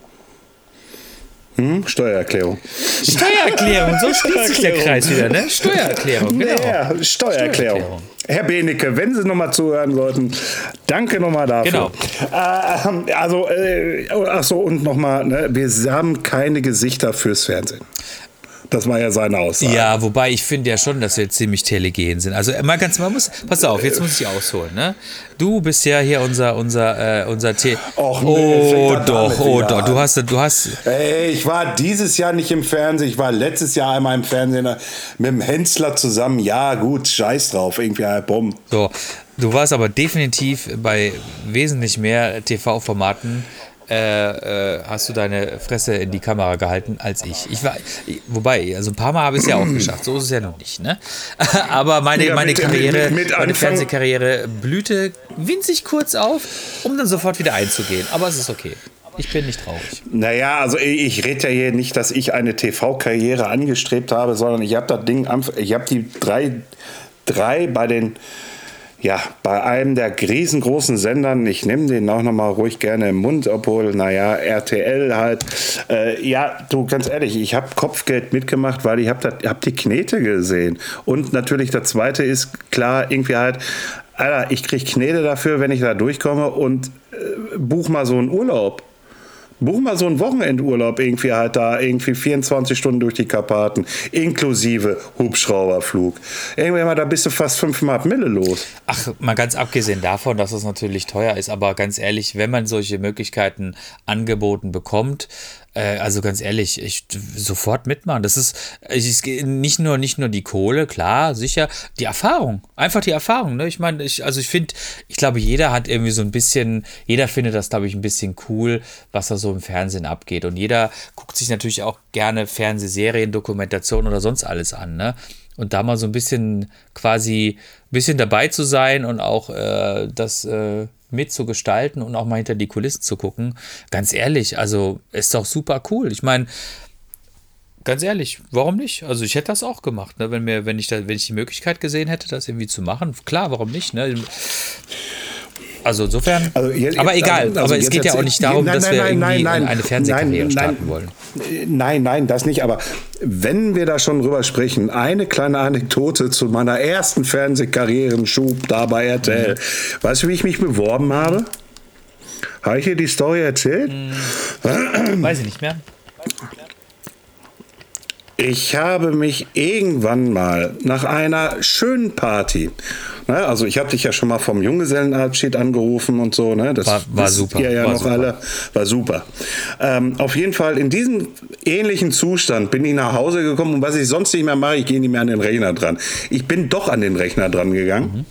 [SPEAKER 2] Hm? Steuererklärung.
[SPEAKER 3] Steuererklärung, so schließt sich der Kreis wieder, ne? Steuererklärung, genau.
[SPEAKER 2] Ja, Steuererklärung.
[SPEAKER 3] Steuererklärung.
[SPEAKER 2] Herr Benecke, wenn Sie nochmal zuhören sollten, danke nochmal dafür.
[SPEAKER 3] Genau.
[SPEAKER 2] Äh, also, äh, achso, und nochmal, ne, wir haben keine Gesichter fürs Fernsehen. Das war ja seine Aussage.
[SPEAKER 3] Ja, wobei ich finde ja schon, dass wir ziemlich telegen sind. Also mal ganz, man muss, pass auf, jetzt muss ich ausholen, ne? Du bist ja hier unser, unser, äh, unser T.
[SPEAKER 2] Och, nee,
[SPEAKER 3] oh doch, oh doch,
[SPEAKER 2] an.
[SPEAKER 3] du hast, du hast,
[SPEAKER 2] Ey, ich war dieses Jahr nicht im Fernsehen, ich war letztes Jahr einmal im Fernsehen mit dem Hensler zusammen. Ja, gut, scheiß drauf, irgendwie, ja, bumm.
[SPEAKER 3] So, du warst aber definitiv bei wesentlich mehr TV-Formaten. Äh, äh, hast du deine Fresse in die Kamera gehalten als ich. Ich war, wobei, also ein paar Mal habe ich es ja auch geschafft. So ist es ja noch nicht, ne? Aber meine,
[SPEAKER 2] Ja,
[SPEAKER 3] meine
[SPEAKER 2] mit-
[SPEAKER 3] Karriere,
[SPEAKER 2] mit- mit
[SPEAKER 3] meine Fernsehkarriere blühte winzig kurz auf, um dann sofort wieder einzugehen. Aber es ist okay. Ich bin nicht traurig.
[SPEAKER 2] Naja, also ich, ich rede ja hier nicht, dass ich eine TV-Karriere angestrebt habe, sondern ich habe das Ding, ich habe die drei, drei bei den, ja, bei einem der riesengroßen Sendern, ich nehme den auch nochmal ruhig gerne im Mund, obwohl, naja, RTL halt, äh, ja, du, ganz ehrlich, ich habe Kopfgeld mitgemacht, weil ich habe hab die Knete gesehen. Und natürlich das Zweite ist klar, irgendwie halt, Alter, ich kriege Knete dafür, wenn ich da durchkomme und äh, buch mal so einen Urlaub. Buch mal so einen Wochenendurlaub irgendwie halt da, irgendwie 24 Stunden durch die Karpaten, inklusive Hubschrauberflug. Irgendwie mal, da bist du fast 5,5 Mille los.
[SPEAKER 3] Ach, mal ganz abgesehen davon, dass es natürlich teuer ist, aber ganz ehrlich, wenn man solche Möglichkeiten angeboten bekommt, Äh, also ganz ehrlich, ich sofort mitmachen. Das ist ich, nicht nur nicht nur die Kohle, klar, sicher, die Erfahrung, einfach die Erfahrung. Ne? Ich meine, ich, also ich finde, ich glaube, jeder hat irgendwie so ein bisschen, jeder findet das, glaube ich, ein bisschen cool, was da so im Fernsehen abgeht. Und jeder guckt sich natürlich auch gerne Fernsehserien, Dokumentationen oder sonst alles an. Ne? Und da mal so ein bisschen quasi ein bisschen dabei zu sein und auch äh, das äh, mitzugestalten und auch mal hinter die Kulissen zu gucken. Ganz ehrlich, also ist doch super cool. Ich meine, ganz ehrlich, warum nicht? Also ich hätte das auch gemacht, ne? wenn mir, wenn ich da, wenn ich die Möglichkeit gesehen hätte, das irgendwie zu machen. Klar, warum nicht? Ne? Also insofern,
[SPEAKER 2] Also jetzt-
[SPEAKER 3] aber egal,
[SPEAKER 2] also
[SPEAKER 3] aber es geht ja auch nicht darum,
[SPEAKER 2] Nein,
[SPEAKER 3] dass
[SPEAKER 2] nein,
[SPEAKER 3] wir
[SPEAKER 2] nein,
[SPEAKER 3] irgendwie eine Fernsehkarriere starten wollen.
[SPEAKER 2] Nein, nein, das nicht. Aber wenn wir da schon drüber sprechen, eine kleine Anekdote zu meiner ersten Fernsehkarrierenschub da bei RTL.
[SPEAKER 3] Mhm.
[SPEAKER 2] Weißt du, wie ich mich beworben habe? Habe ich dir die Story erzählt?
[SPEAKER 3] Weiß ich nicht mehr.
[SPEAKER 2] Ich habe mich irgendwann mal nach einer schönen Party, ne, also ich habe dich ja schon mal vom Junggesellenabschied angerufen und so, ne, das
[SPEAKER 3] War- war super,
[SPEAKER 2] Ihr ja
[SPEAKER 3] war
[SPEAKER 2] noch
[SPEAKER 3] super.
[SPEAKER 2] alle, war super. Ähm, auf jeden Fall in diesem ähnlichen Zustand bin ich nach Hause gekommen und was ich sonst nicht mehr mache, ich gehe nicht mehr an den Rechner dran. Ich bin doch an den Rechner dran gegangen.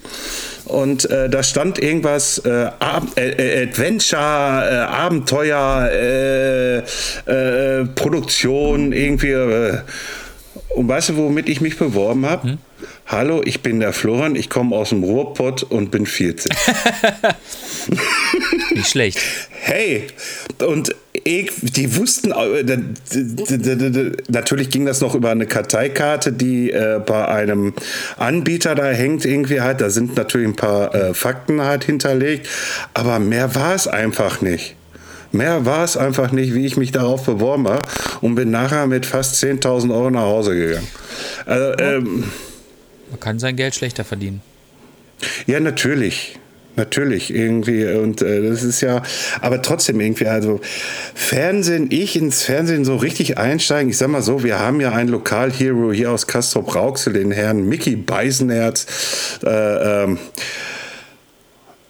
[SPEAKER 2] Und äh, da stand irgendwas äh, Ab äh, äh, Adventure, äh, Abenteuer, äh, Produktion, irgendwie. Und weißt du, womit ich mich beworben habe? Hallo, ich bin der Florian, ich komme aus dem Ruhrpott und bin 40.
[SPEAKER 3] Nicht schlecht.
[SPEAKER 2] Hey, und ich, die wussten, äh, natürlich ging das noch über eine Karteikarte, die äh, bei einem Anbieter da hängt irgendwie halt. Da sind natürlich ein paar äh, Fakten halt hinterlegt, aber mehr war es einfach nicht. Mehr war es einfach nicht, wie ich mich darauf beworben habe und bin nachher mit fast 10.000 Euro nach Hause gegangen. Also, ähm,
[SPEAKER 3] Man kann sein Geld schlechter verdienen.
[SPEAKER 2] Ja, natürlich. Natürlich, irgendwie. Und äh, das ist ja, aber trotzdem irgendwie, also Fernsehen, ich ins Fernsehen so richtig einsteigen. Ich sag mal so, wir haben ja einen Lokalhero hier aus Castrop Rauxel, den Herrn Mickey Beisenherz. Äh, ähm,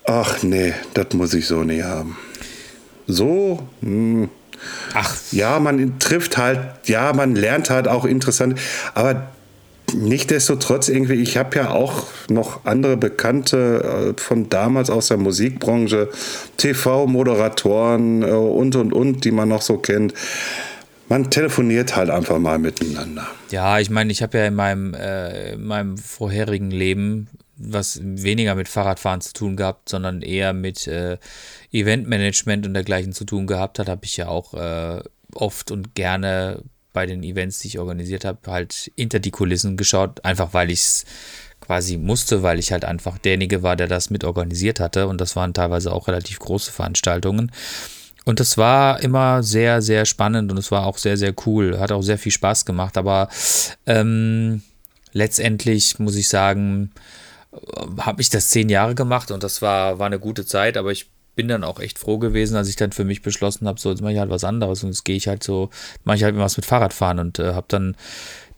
[SPEAKER 2] ach nee, das muss ich so nie haben. So, hm,
[SPEAKER 3] Ach,
[SPEAKER 2] ja, man trifft halt, ja, man lernt halt auch interessant, aber Nichtsdestotrotz irgendwie, ich habe ja auch noch andere Bekannte äh, von damals aus der Musikbranche, TV-Moderatoren äh, und und und, die man noch so kennt. Man telefoniert halt einfach mal miteinander.
[SPEAKER 3] Ja, ich meine, ich habe ja in meinem, äh, in meinem vorherigen Leben was weniger mit Fahrradfahren zu tun gehabt, sondern eher mit äh, Eventmanagement und dergleichen zu tun gehabt hat, habe ich ja auch äh, oft und gerne bei den Events, die ich organisiert habe, halt hinter die Kulissen geschaut, einfach weil ich es quasi musste, weil ich halt einfach derjenige war, der das mit organisiert hatte und das waren teilweise auch relativ große Veranstaltungen. Und das war immer sehr, sehr spannend und es war auch sehr, sehr cool. Hat auch sehr viel Spaß gemacht. Aber ähm, letztendlich muss ich sagen, habe ich das zehn Jahre gemacht und das war, war eine gute Zeit. Aber ich bin dann auch echt froh gewesen, als ich dann für mich beschlossen habe, so jetzt mache ich halt was anderes und jetzt gehe ich halt so, mache ich halt was mit Fahrradfahren und äh, habe dann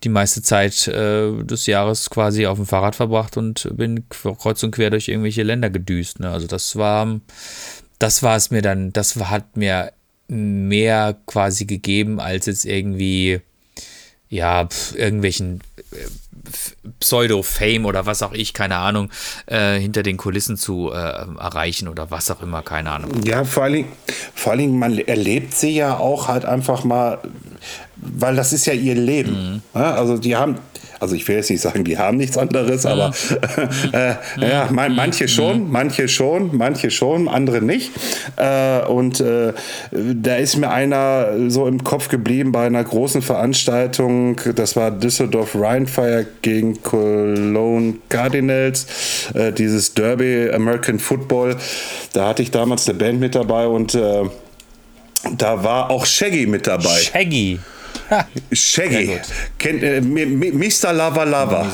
[SPEAKER 3] die meiste Zeit äh, des Jahres quasi auf dem Fahrrad verbracht und bin kreuz und quer durch irgendwelche Länder gedüst. Ne? Also das war, das war es mir dann, das hat mir mehr quasi gegeben, als jetzt irgendwie, ja, pf, irgendwelchen äh, Pseudo-Fame oder was auch ich, keine Ahnung, äh, hinter den Kulissen zu äh, erreichen oder was auch immer, keine Ahnung.
[SPEAKER 2] Ja, vor allen, Dingen, vor allen Dingen, man erlebt sie ja auch halt einfach mal, weil das ist ja ihr Leben. Ja, also die haben, also ich will jetzt nicht sagen, die haben nichts anderes, aber äh, ja, man, manche schon, manche schon, manche schon, andere nicht. Äh, und äh, da ist mir einer so im Kopf geblieben bei einer großen Veranstaltung, das war Düsseldorf Rheinfire gegen Cologne Cardinals, äh, dieses Derby American Football. Da hatte ich damals eine Band mit dabei und äh, da war auch Shaggy mit dabei.
[SPEAKER 3] Shaggy.
[SPEAKER 2] Shaggy. Kennt, äh, Mi- Mi- Mr. Lava Lava.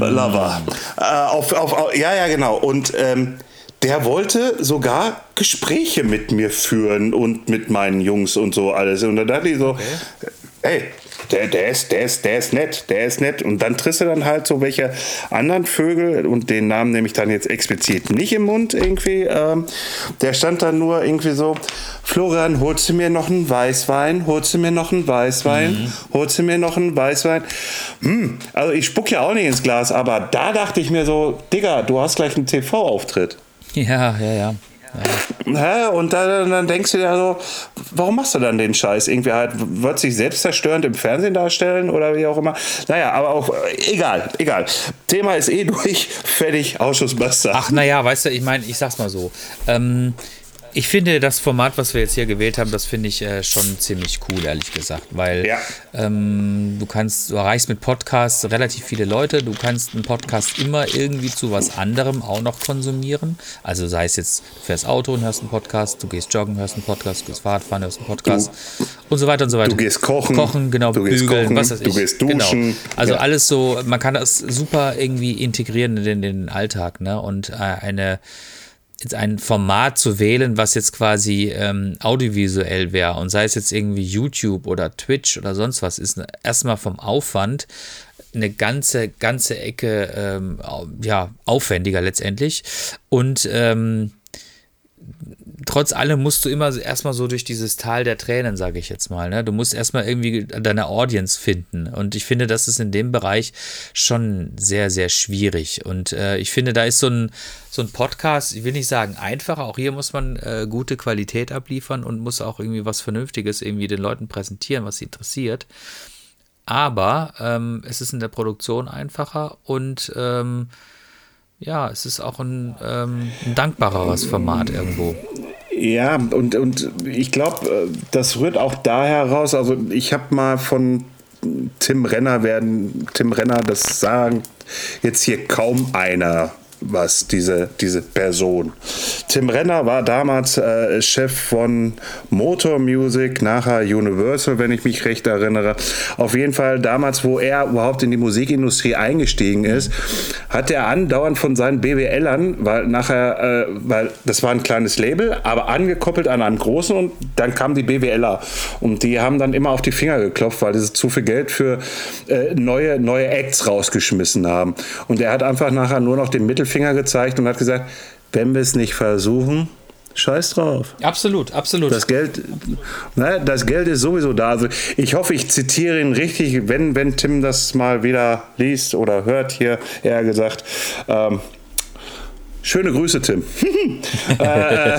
[SPEAKER 2] Lava. Äh, auf, auf, auf, ja, ja, genau. Und ähm, der wollte sogar Gespräche mit mir führen und mit meinen Jungs und so alles. Und da dachte ich so, ey, der, der, ist, der, ist, der ist nett, der ist nett. Und dann triffst du dann halt so welche anderen Vögel, und den Namen nehme ich dann jetzt explizit nicht im Mund irgendwie. Ähm, der stand dann nur irgendwie so: Florian, holst du mir noch einen Weißwein? Holst du mir noch einen Weißwein? Mhm. Holst du mir noch einen Weißwein? Hm, also ich spuck ja auch nicht ins Glas, aber da dachte ich mir so: Digga, du hast gleich einen TV-Auftritt.
[SPEAKER 3] Ja, ja, ja.
[SPEAKER 2] Ja. Und dann, dann, denkst du dir so, warum machst du dann den Scheiß? Irgendwie halt, wird sich selbst zerstörend im Fernsehen darstellen oder wie auch immer. Naja, aber auch, egal, egal. Thema ist eh durch, fertig, Ausschussbuster.
[SPEAKER 3] Ach, naja, weißt du, ich meine, ich sag's mal so. Ähm, ich finde das Format, was wir jetzt hier gewählt haben, das finde ich äh, schon ziemlich cool, ehrlich gesagt. Weil ja. ähm, du kannst, du erreichst mit Podcasts relativ viele Leute, du kannst einen Podcast immer irgendwie zu was anderem auch noch konsumieren. Also sei es jetzt, du fährst Auto und hörst einen Podcast, du gehst joggen, hörst einen Podcast, du gehst Fahrradfahren, hörst einen Podcast du, und so weiter und so weiter.
[SPEAKER 2] Du gehst kochen.
[SPEAKER 3] Kochen, genau,
[SPEAKER 2] du
[SPEAKER 3] bügeln,
[SPEAKER 2] kochen,
[SPEAKER 3] was weiß ich.
[SPEAKER 2] Du gehst duschen. Genau.
[SPEAKER 3] Also ja. alles so, man kann das super irgendwie integrieren in den, in den Alltag, ne? Und äh, eine ein Format zu wählen, was jetzt quasi ähm, audiovisuell wäre und sei es jetzt irgendwie YouTube oder Twitch oder sonst was, ist erstmal vom Aufwand eine ganze, ganze Ecke ähm, ja, aufwendiger letztendlich. Und ähm, trotz allem musst du immer erstmal so durch dieses Tal der Tränen, sage ich jetzt mal. Ne? Du musst erstmal irgendwie deine Audience finden. Und ich finde, das ist in dem Bereich schon sehr, sehr schwierig. Und äh, ich finde, da ist so ein, so ein Podcast, ich will nicht sagen einfacher, auch hier muss man äh, gute Qualität abliefern und muss auch irgendwie was Vernünftiges irgendwie den Leuten präsentieren, was sie interessiert. Aber ähm, es ist in der Produktion einfacher und ähm, ja, es ist auch ein, ähm, ein dankbareres Format irgendwo.
[SPEAKER 2] Ja, und, und ich glaube, äh, das rührt auch daher raus. Also ich habe mal von Tim Renner werden, Tim Renner, das sagen jetzt hier kaum einer was, diese, diese Person. Tim Renner war damals äh, Chef von Motor Music, nachher Universal, wenn ich mich recht erinnere. Auf jeden Fall damals, wo er überhaupt in die Musikindustrie eingestiegen ist, hat er andauernd von seinen BWLern, weil nachher, äh, weil das war ein kleines Label, aber angekoppelt an einem großen und dann kamen die BWLer und die haben dann immer auf die Finger geklopft, weil sie zu viel Geld für äh, neue, neue Acts rausgeschmissen haben. Und er hat einfach nachher nur noch den Mittelfinger Finger gezeigt und hat gesagt, wenn wir es nicht versuchen, Scheiß drauf.
[SPEAKER 3] Absolut, absolut.
[SPEAKER 2] Das Geld, ne, das Geld ist sowieso da. Also ich hoffe, ich zitiere ihn richtig, wenn, wenn Tim das mal wieder liest oder hört hier, eher gesagt. Ähm, Schöne Grüße, Tim. äh,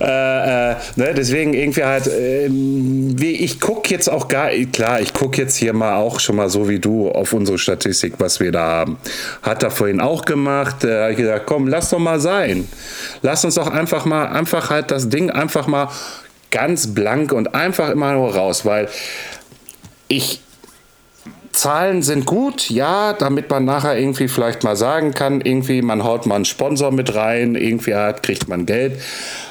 [SPEAKER 2] äh, äh, ne, deswegen irgendwie halt, ähm, wie, ich gucke jetzt auch gar, klar, ich gucke jetzt hier mal auch schon mal so wie du auf unsere Statistik, was wir da haben. Hat er vorhin auch gemacht. Da habe ich gesagt, komm, lass doch mal sein. Lass uns doch einfach mal, einfach halt das Ding einfach mal ganz blank und einfach immer nur raus, weil ich, Zahlen sind gut, ja, damit man nachher irgendwie vielleicht mal sagen kann, irgendwie man haut mal einen Sponsor mit rein, irgendwie halt kriegt man Geld.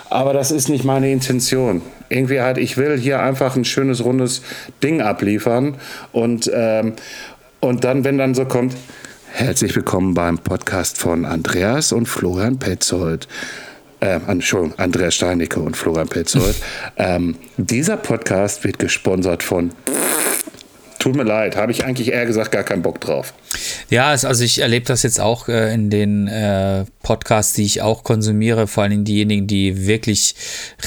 [SPEAKER 2] Aber das ist nicht meine Intention. Irgendwie halt, ich will hier einfach ein schönes, rundes Ding abliefern. Und, ähm, und dann, wenn dann so kommt, herzlich willkommen beim Podcast von Andreas und Florian Petzold. Äh, Entschuldigung, Andreas Steinicke und Florian Petzold. ähm, dieser Podcast wird gesponsert von Tut mir leid, habe ich eigentlich eher gesagt gar keinen Bock drauf.
[SPEAKER 3] Ja, also ich erlebe das jetzt auch äh, in den äh, Podcasts, die ich auch konsumiere, vor allem diejenigen, die wirklich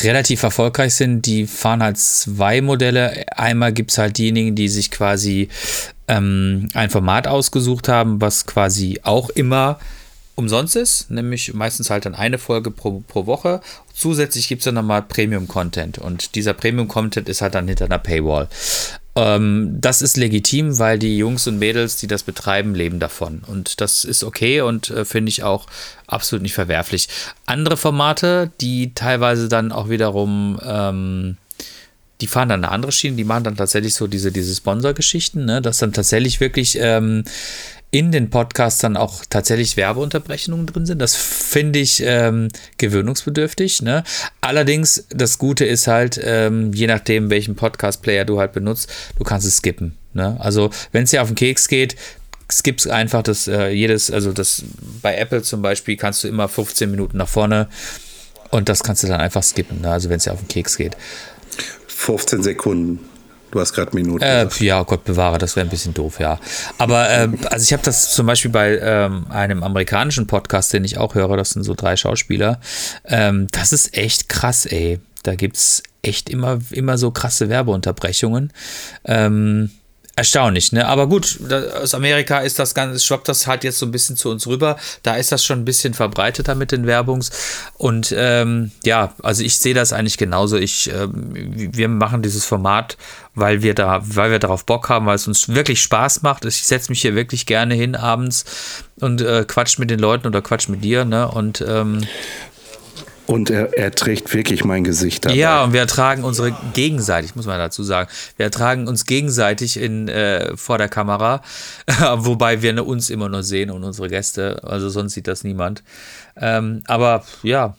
[SPEAKER 3] relativ erfolgreich sind, die fahren halt zwei Modelle. Einmal gibt es halt diejenigen, die sich quasi ähm, ein Format ausgesucht haben, was quasi auch immer umsonst ist, nämlich meistens halt dann eine Folge pro, pro Woche. Zusätzlich gibt es dann nochmal Premium-Content und dieser Premium-Content ist halt dann hinter einer Paywall. Ähm, das ist legitim, weil die Jungs und Mädels, die das betreiben, leben davon. Und das ist okay und äh, finde ich auch absolut nicht verwerflich. Andere Formate, die teilweise dann auch wiederum, ähm, die fahren dann eine andere Schiene, die machen dann tatsächlich so diese, diese Sponsor-Geschichten, ne? dass dann tatsächlich wirklich ähm, in den Podcasts dann auch tatsächlich Werbeunterbrechungen drin sind. Das finde ich ähm, gewöhnungsbedürftig. Ne? Allerdings, das Gute ist halt, ähm, je nachdem, welchen Podcast-Player du halt benutzt, du kannst es skippen. Ne? Also, wenn es dir auf den Keks geht, skippst einfach das äh, jedes, also das bei Apple zum Beispiel kannst du immer 15 Minuten nach vorne und das kannst du dann einfach skippen, ne? also wenn es dir auf den Keks geht.
[SPEAKER 2] 15 Sekunden. Du hast gerade Minuten.
[SPEAKER 3] Äh, ja, Gott bewahre, das wäre ein bisschen doof, ja. Aber äh, also ich habe das zum Beispiel bei ähm, einem amerikanischen Podcast, den ich auch höre, das sind so drei Schauspieler. Ähm, das ist echt krass, ey. Da gibt es echt immer, immer so krasse Werbeunterbrechungen. Ähm, Erstaunlich, ne? Aber gut, aus Amerika ist das Ganze, schwappt das halt jetzt so ein bisschen zu uns rüber. Da ist das schon ein bisschen verbreiteter mit den Werbungs. Und ähm, ja, also ich sehe das eigentlich genauso. Ich, ähm, wir machen dieses Format, weil wir da, weil wir darauf Bock haben, weil es uns wirklich Spaß macht. Ich setze mich hier wirklich gerne hin abends und äh, quatsch mit den Leuten oder quatsch mit dir, ne? Und ähm,
[SPEAKER 2] und er, er, trägt wirklich mein Gesicht dabei.
[SPEAKER 3] Ja, und wir ertragen unsere gegenseitig, muss man dazu sagen. Wir ertragen uns gegenseitig in, äh, vor der Kamera, wobei wir uns immer nur sehen und unsere Gäste. Also sonst sieht das niemand. Ähm, aber ja,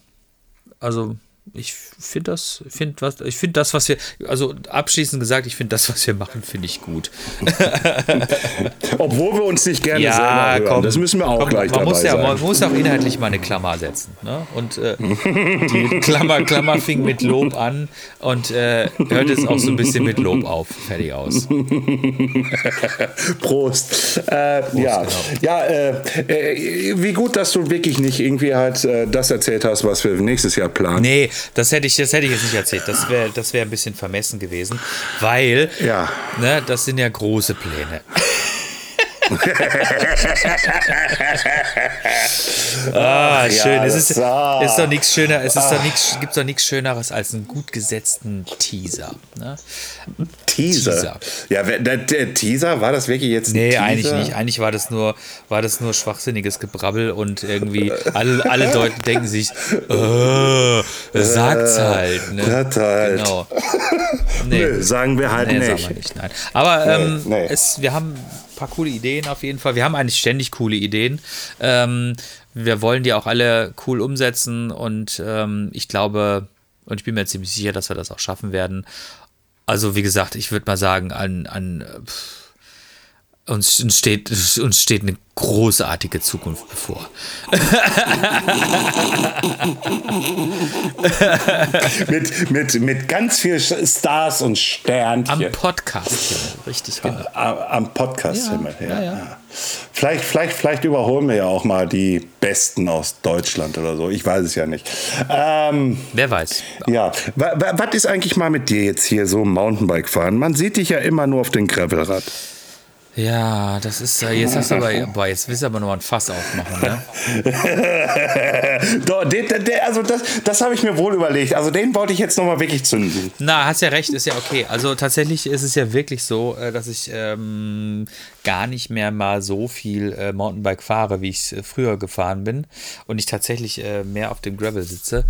[SPEAKER 3] also ich finde das, find was, ich finde das, was wir, also abschließend gesagt, ich finde das, was wir machen, finde ich gut.
[SPEAKER 2] Obwohl wir uns nicht gerne ja, selber hören. Komm, das müssen wir auch komm, gleich
[SPEAKER 3] man
[SPEAKER 2] dabei
[SPEAKER 3] muss ja,
[SPEAKER 2] sein.
[SPEAKER 3] Man muss auch inhaltlich mal eine Klammer setzen. Ne? Und äh, die Klammer, Klammer fing mit Lob an und äh, hört es auch so ein bisschen mit Lob auf. Fertig aus.
[SPEAKER 2] Prost. Äh, Prost ja, genau. ja äh, äh, wie gut, dass du wirklich nicht irgendwie halt äh, das erzählt hast, was wir nächstes Jahr planen.
[SPEAKER 3] Nee, das hätte ich, das hätte ich jetzt nicht erzählt. Das wäre das wär ein bisschen vermessen gewesen, weil
[SPEAKER 2] ja.
[SPEAKER 3] ne, das sind ja große Pläne. Ah, schön. Ja, es ist, ist doch nichts schöner, es ist doch nichts, gibt doch nichts Schöneres als einen gut gesetzten Teaser. Ne?
[SPEAKER 2] Teaser. Teaser. Ja, der, der, Teaser, war das wirklich jetzt
[SPEAKER 3] Nee,
[SPEAKER 2] Teaser?
[SPEAKER 3] eigentlich nicht. Eigentlich war das nur, war das nur schwachsinniges Gebrabbel und irgendwie alle, alle Leute denken sich, oh, sagt's halt. Ne?
[SPEAKER 2] halt.
[SPEAKER 3] Genau.
[SPEAKER 2] Nee. Nö, sagen wir halt
[SPEAKER 3] nee,
[SPEAKER 2] nicht.
[SPEAKER 3] Sagen wir nicht. Nein. Aber ähm, nee, nee. Es, wir haben paar coole Ideen auf jeden Fall. Wir haben eigentlich ständig coole Ideen. Ähm, wir wollen die auch alle cool umsetzen und ähm, ich glaube, und ich bin mir ziemlich sicher, dass wir das auch schaffen werden. Also, wie gesagt, ich würde mal sagen, an, an pff, uns steht, uns steht eine großartige Zukunft bevor.
[SPEAKER 2] mit, mit, mit ganz viel Stars und Sternchen.
[SPEAKER 3] Am Podcast, richtig, genau.
[SPEAKER 2] Am Podcast, ja, ja. ja, ja. Vielleicht, vielleicht, vielleicht überholen wir ja auch mal die Besten aus Deutschland oder so. Ich weiß es ja nicht. Ähm,
[SPEAKER 3] Wer weiß.
[SPEAKER 2] Ja. Was ist eigentlich mal mit dir jetzt hier so Mountainbike fahren? Man sieht dich ja immer nur auf dem Gravelrad.
[SPEAKER 3] Ja, das ist, äh, jetzt hast du aber, boah, jetzt willst du aber noch ein Fass aufmachen, ne?
[SPEAKER 2] Also das, das habe ich mir wohl überlegt. Also den wollte ich jetzt nochmal wirklich zünden.
[SPEAKER 3] Na, hast ja recht, ist ja okay. Also tatsächlich ist es ja wirklich so, äh, dass ich ähm, gar nicht mehr mal so viel äh, Mountainbike fahre, wie ich es äh, früher gefahren bin. Und ich tatsächlich äh, mehr auf dem Gravel sitze.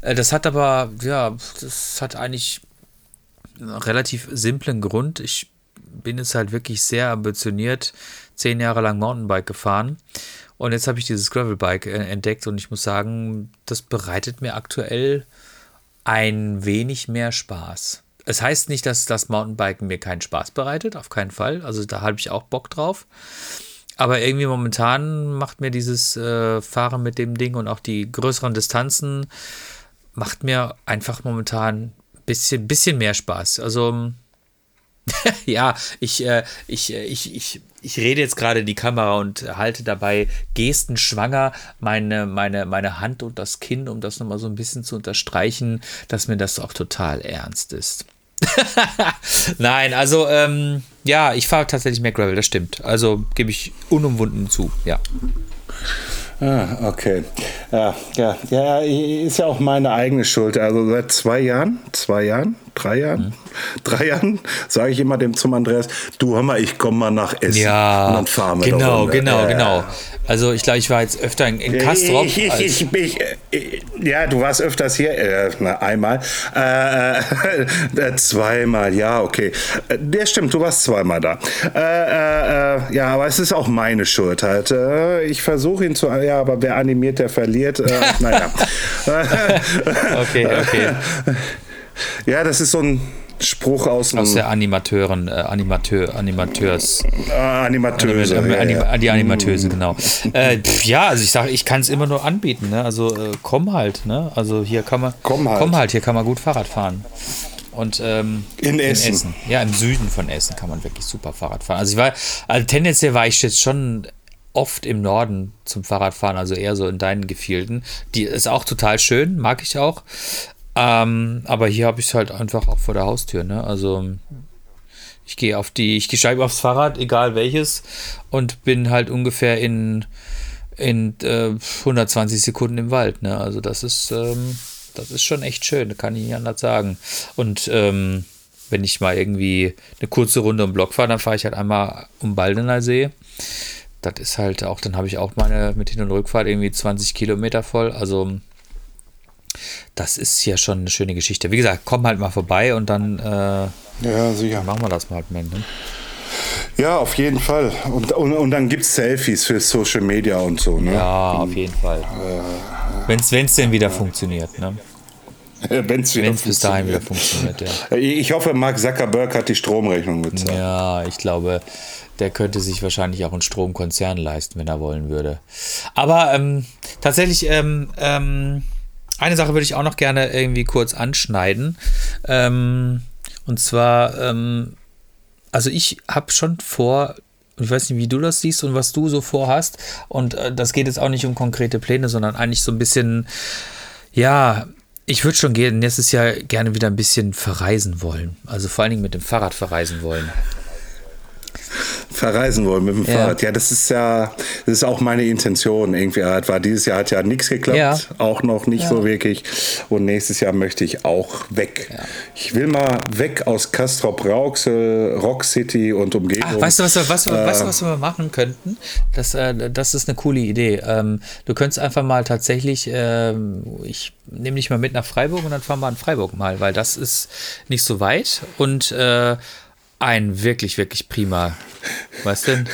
[SPEAKER 3] Äh, das hat aber, ja, das hat eigentlich einen relativ simplen Grund. Ich bin jetzt halt wirklich sehr ambitioniert, zehn Jahre lang Mountainbike gefahren. Und jetzt habe ich dieses Gravelbike äh, entdeckt und ich muss sagen, das bereitet mir aktuell ein wenig mehr Spaß. Es heißt nicht, dass das Mountainbiken mir keinen Spaß bereitet, auf keinen Fall. Also da habe ich auch Bock drauf. Aber irgendwie momentan macht mir dieses äh, Fahren mit dem Ding und auch die größeren Distanzen macht mir einfach momentan ein bisschen, bisschen mehr Spaß. Also ja, ich, äh, ich, äh, ich, ich, ich rede jetzt gerade in die Kamera und halte dabei gestenschwanger meine, meine, meine Hand und das Kinn, um das nochmal so ein bisschen zu unterstreichen, dass mir das auch total ernst ist. Nein, also ähm, ja, ich fahre tatsächlich mehr Gravel, das stimmt. Also gebe ich unumwunden zu, ja.
[SPEAKER 2] Ah, okay. Ja, ja, ja, ist ja auch meine eigene Schuld. Also seit zwei Jahren, zwei Jahren, drei Jahren, mhm. drei Jahren sage ich immer dem zum Andreas, du hör mal, ich komme mal nach Essen.
[SPEAKER 3] Ja,
[SPEAKER 2] und dann fahren wir
[SPEAKER 3] genau, genau, äh, genau. Also ich glaube, ich war jetzt öfter in, in Kastrop.
[SPEAKER 2] Ich, ich, ich, ich, ja, du warst öfters hier, äh, na, einmal, äh, äh, zweimal, ja, okay. Der stimmt, du warst zweimal da. Äh, äh, ja, aber es ist auch meine Schuld halt. ich versuche ihn zu, ja, aber wer animiert, der verliert. naja.
[SPEAKER 3] okay, okay.
[SPEAKER 2] Ja, das ist so ein Spruch aus,
[SPEAKER 3] aus der Animateuren, äh, Animateur, Animateurs.
[SPEAKER 2] Äh, Animateuse.
[SPEAKER 3] Anim, Anim, ja, Die Animateuse, genau. äh, pf, ja, also ich sage, ich kann es immer nur anbieten, ne? Also äh, komm halt, ne? Also hier kann man.
[SPEAKER 2] Komm halt.
[SPEAKER 3] Komm halt, hier kann man gut Fahrrad fahren. Und ähm,
[SPEAKER 2] In Essen.
[SPEAKER 3] Ja, im Süden von Essen kann man wirklich super Fahrrad fahren. Also ich war, also tendenziell war ich jetzt schon oft im Norden zum Fahrradfahren, also eher so in deinen Gefilden. Die ist auch total schön, mag ich auch. Ähm, aber hier habe ich es halt einfach auch vor der Haustür, ne? Also ich gehe auf die, ich steige aufs Fahrrad, egal welches, und bin halt ungefähr in, in äh, 120 Sekunden im Wald, ne? Also das ist, ähm, das ist schon echt schön, kann ich nicht anders sagen. Und ähm, wenn ich mal irgendwie eine kurze Runde um Block fahre, dann fahre ich halt einmal um Baldener See das ist halt auch, dann habe ich auch meine mit Hin- und Rückfahrt irgendwie 20 Kilometer voll. Also das ist ja schon eine schöne Geschichte. Wie gesagt, komm halt mal vorbei und dann äh,
[SPEAKER 2] Ja, sicher.
[SPEAKER 3] machen wir das mal, man. Ne?
[SPEAKER 2] Ja, auf jeden Fall. Und, und, und dann gibt es Selfies für Social Media und so. Ne?
[SPEAKER 3] Ja, auf jeden Fall. Wenn es denn wieder funktioniert, ne?
[SPEAKER 2] Wenn es
[SPEAKER 3] Wenn es bis dahin wieder funktioniert, ja.
[SPEAKER 2] Ich hoffe, Mark Zuckerberg hat die Stromrechnung bezahlt.
[SPEAKER 3] Ja, ich glaube, der könnte sich wahrscheinlich auch einen Stromkonzern leisten, wenn er wollen würde. Aber ähm, tatsächlich, ähm, ähm, eine Sache würde ich auch noch gerne irgendwie kurz anschneiden. Ähm, und zwar, ähm, also ich habe schon vor, ich weiß nicht, wie du das siehst und was du so vorhast. Und äh, das geht jetzt auch nicht um konkrete Pläne, sondern eigentlich so ein bisschen, ja, ich würde schon nächstes Jahr gerne wieder ein bisschen verreisen wollen. Also vor allen Dingen mit dem Fahrrad verreisen wollen.
[SPEAKER 2] Verreisen wollen mit dem
[SPEAKER 3] Ja.
[SPEAKER 2] Fahrrad. Ja, das ist ja, das ist auch meine Intention. Irgendwie halt, war dieses Jahr hat ja nichts geklappt,
[SPEAKER 3] Ja.
[SPEAKER 2] auch noch nicht so wirklich. Und nächstes Jahr möchte ich auch weg. Ich will mal weg aus Castrop Rauxel, Rock City und Umgebung.
[SPEAKER 3] Ach, weißt du, was wir, was, wir- weißt du,
[SPEAKER 2] Äh,
[SPEAKER 3] was wir machen könnten? Das, äh, das ist eine coole Idee. Ähm, du könntest einfach mal tatsächlich, ähm, ich nehme dich mal mit nach Freiburg und dann fahren wir in Freiburg mal, weil das ist nicht so weit und äh, ein wirklich, wirklich prima. Was denn?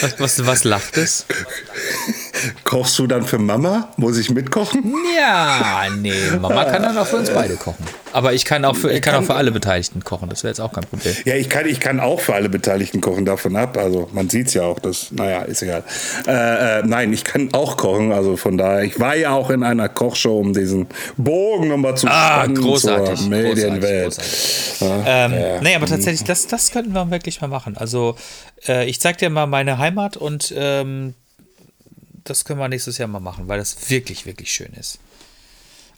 [SPEAKER 3] was, was, was lacht es?
[SPEAKER 2] Kochst du dann für Mama? Muss ich mitkochen?
[SPEAKER 3] Ja, nee, Mama kann dann auch für uns beide kochen. Aber ich kann auch für, ich kann auch für alle Beteiligten kochen, das wäre jetzt auch kein Problem.
[SPEAKER 2] Ja, ich kann, ich kann auch für alle Beteiligten kochen, davon ab. Also man sieht es ja auch, das, naja, ist egal. Äh, äh, nein, ich kann auch kochen, also von daher, ich war ja auch in einer Kochshow, um diesen Bogen nochmal zu
[SPEAKER 3] Ah,
[SPEAKER 2] spannen
[SPEAKER 3] großartig.
[SPEAKER 2] zur Medienwelt.
[SPEAKER 3] großartig, Ähm, nee, aber tatsächlich, das, das könnten wir wirklich mal machen. Also, äh, ich zeig dir mal meine Heimat und ähm, das können wir nächstes Jahr mal machen, weil das wirklich, wirklich schön ist.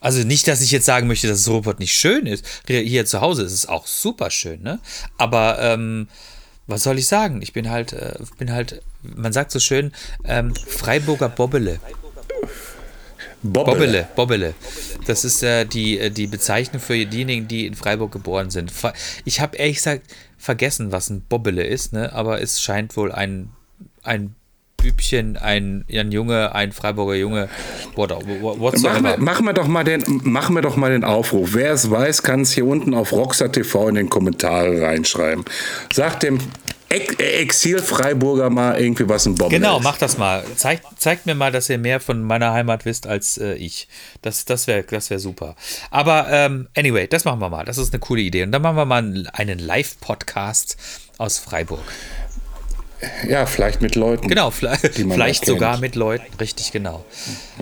[SPEAKER 3] Also nicht, dass ich jetzt sagen möchte, dass Ruhrpott nicht schön ist. Hier zu Hause ist es auch super schön, ne? Aber ähm, was soll ich sagen? Ich bin halt, äh, bin halt, man sagt so schön, ähm, Freiburger Bobbele. Bobbele, Bobbele. Das ist äh, die, äh, die Bezeichnung für diejenigen, die in Freiburg geboren sind. Ich habe ehrlich gesagt vergessen, was ein Bobbele ist, ne? aber es scheint wohl ein, ein Bübchen, ein, ein Junge, ein Freiburger Junge, what-
[SPEAKER 2] Machen wir, machen, wir doch mal den, machen wir doch mal den Aufruf. Wer es weiß, kann es hier unten auf Rockstar TV in den Kommentare reinschreiben. Sagt dem Ex Exil-Freiburger mal irgendwie, was ein Bobbel
[SPEAKER 3] Genau,
[SPEAKER 2] ist.
[SPEAKER 3] macht das mal. Zeigt, zeigt mir mal, dass ihr mehr von meiner Heimat wisst als äh, ich. Das, das wäre das wär super. Aber ähm, anyway, das machen wir mal. Das ist eine coole Idee. Und dann machen wir mal einen Live-Podcast aus Freiburg.
[SPEAKER 2] Ja, vielleicht mit Leuten.
[SPEAKER 3] Genau, vielleicht, vielleicht sogar mit Leuten, richtig, genau.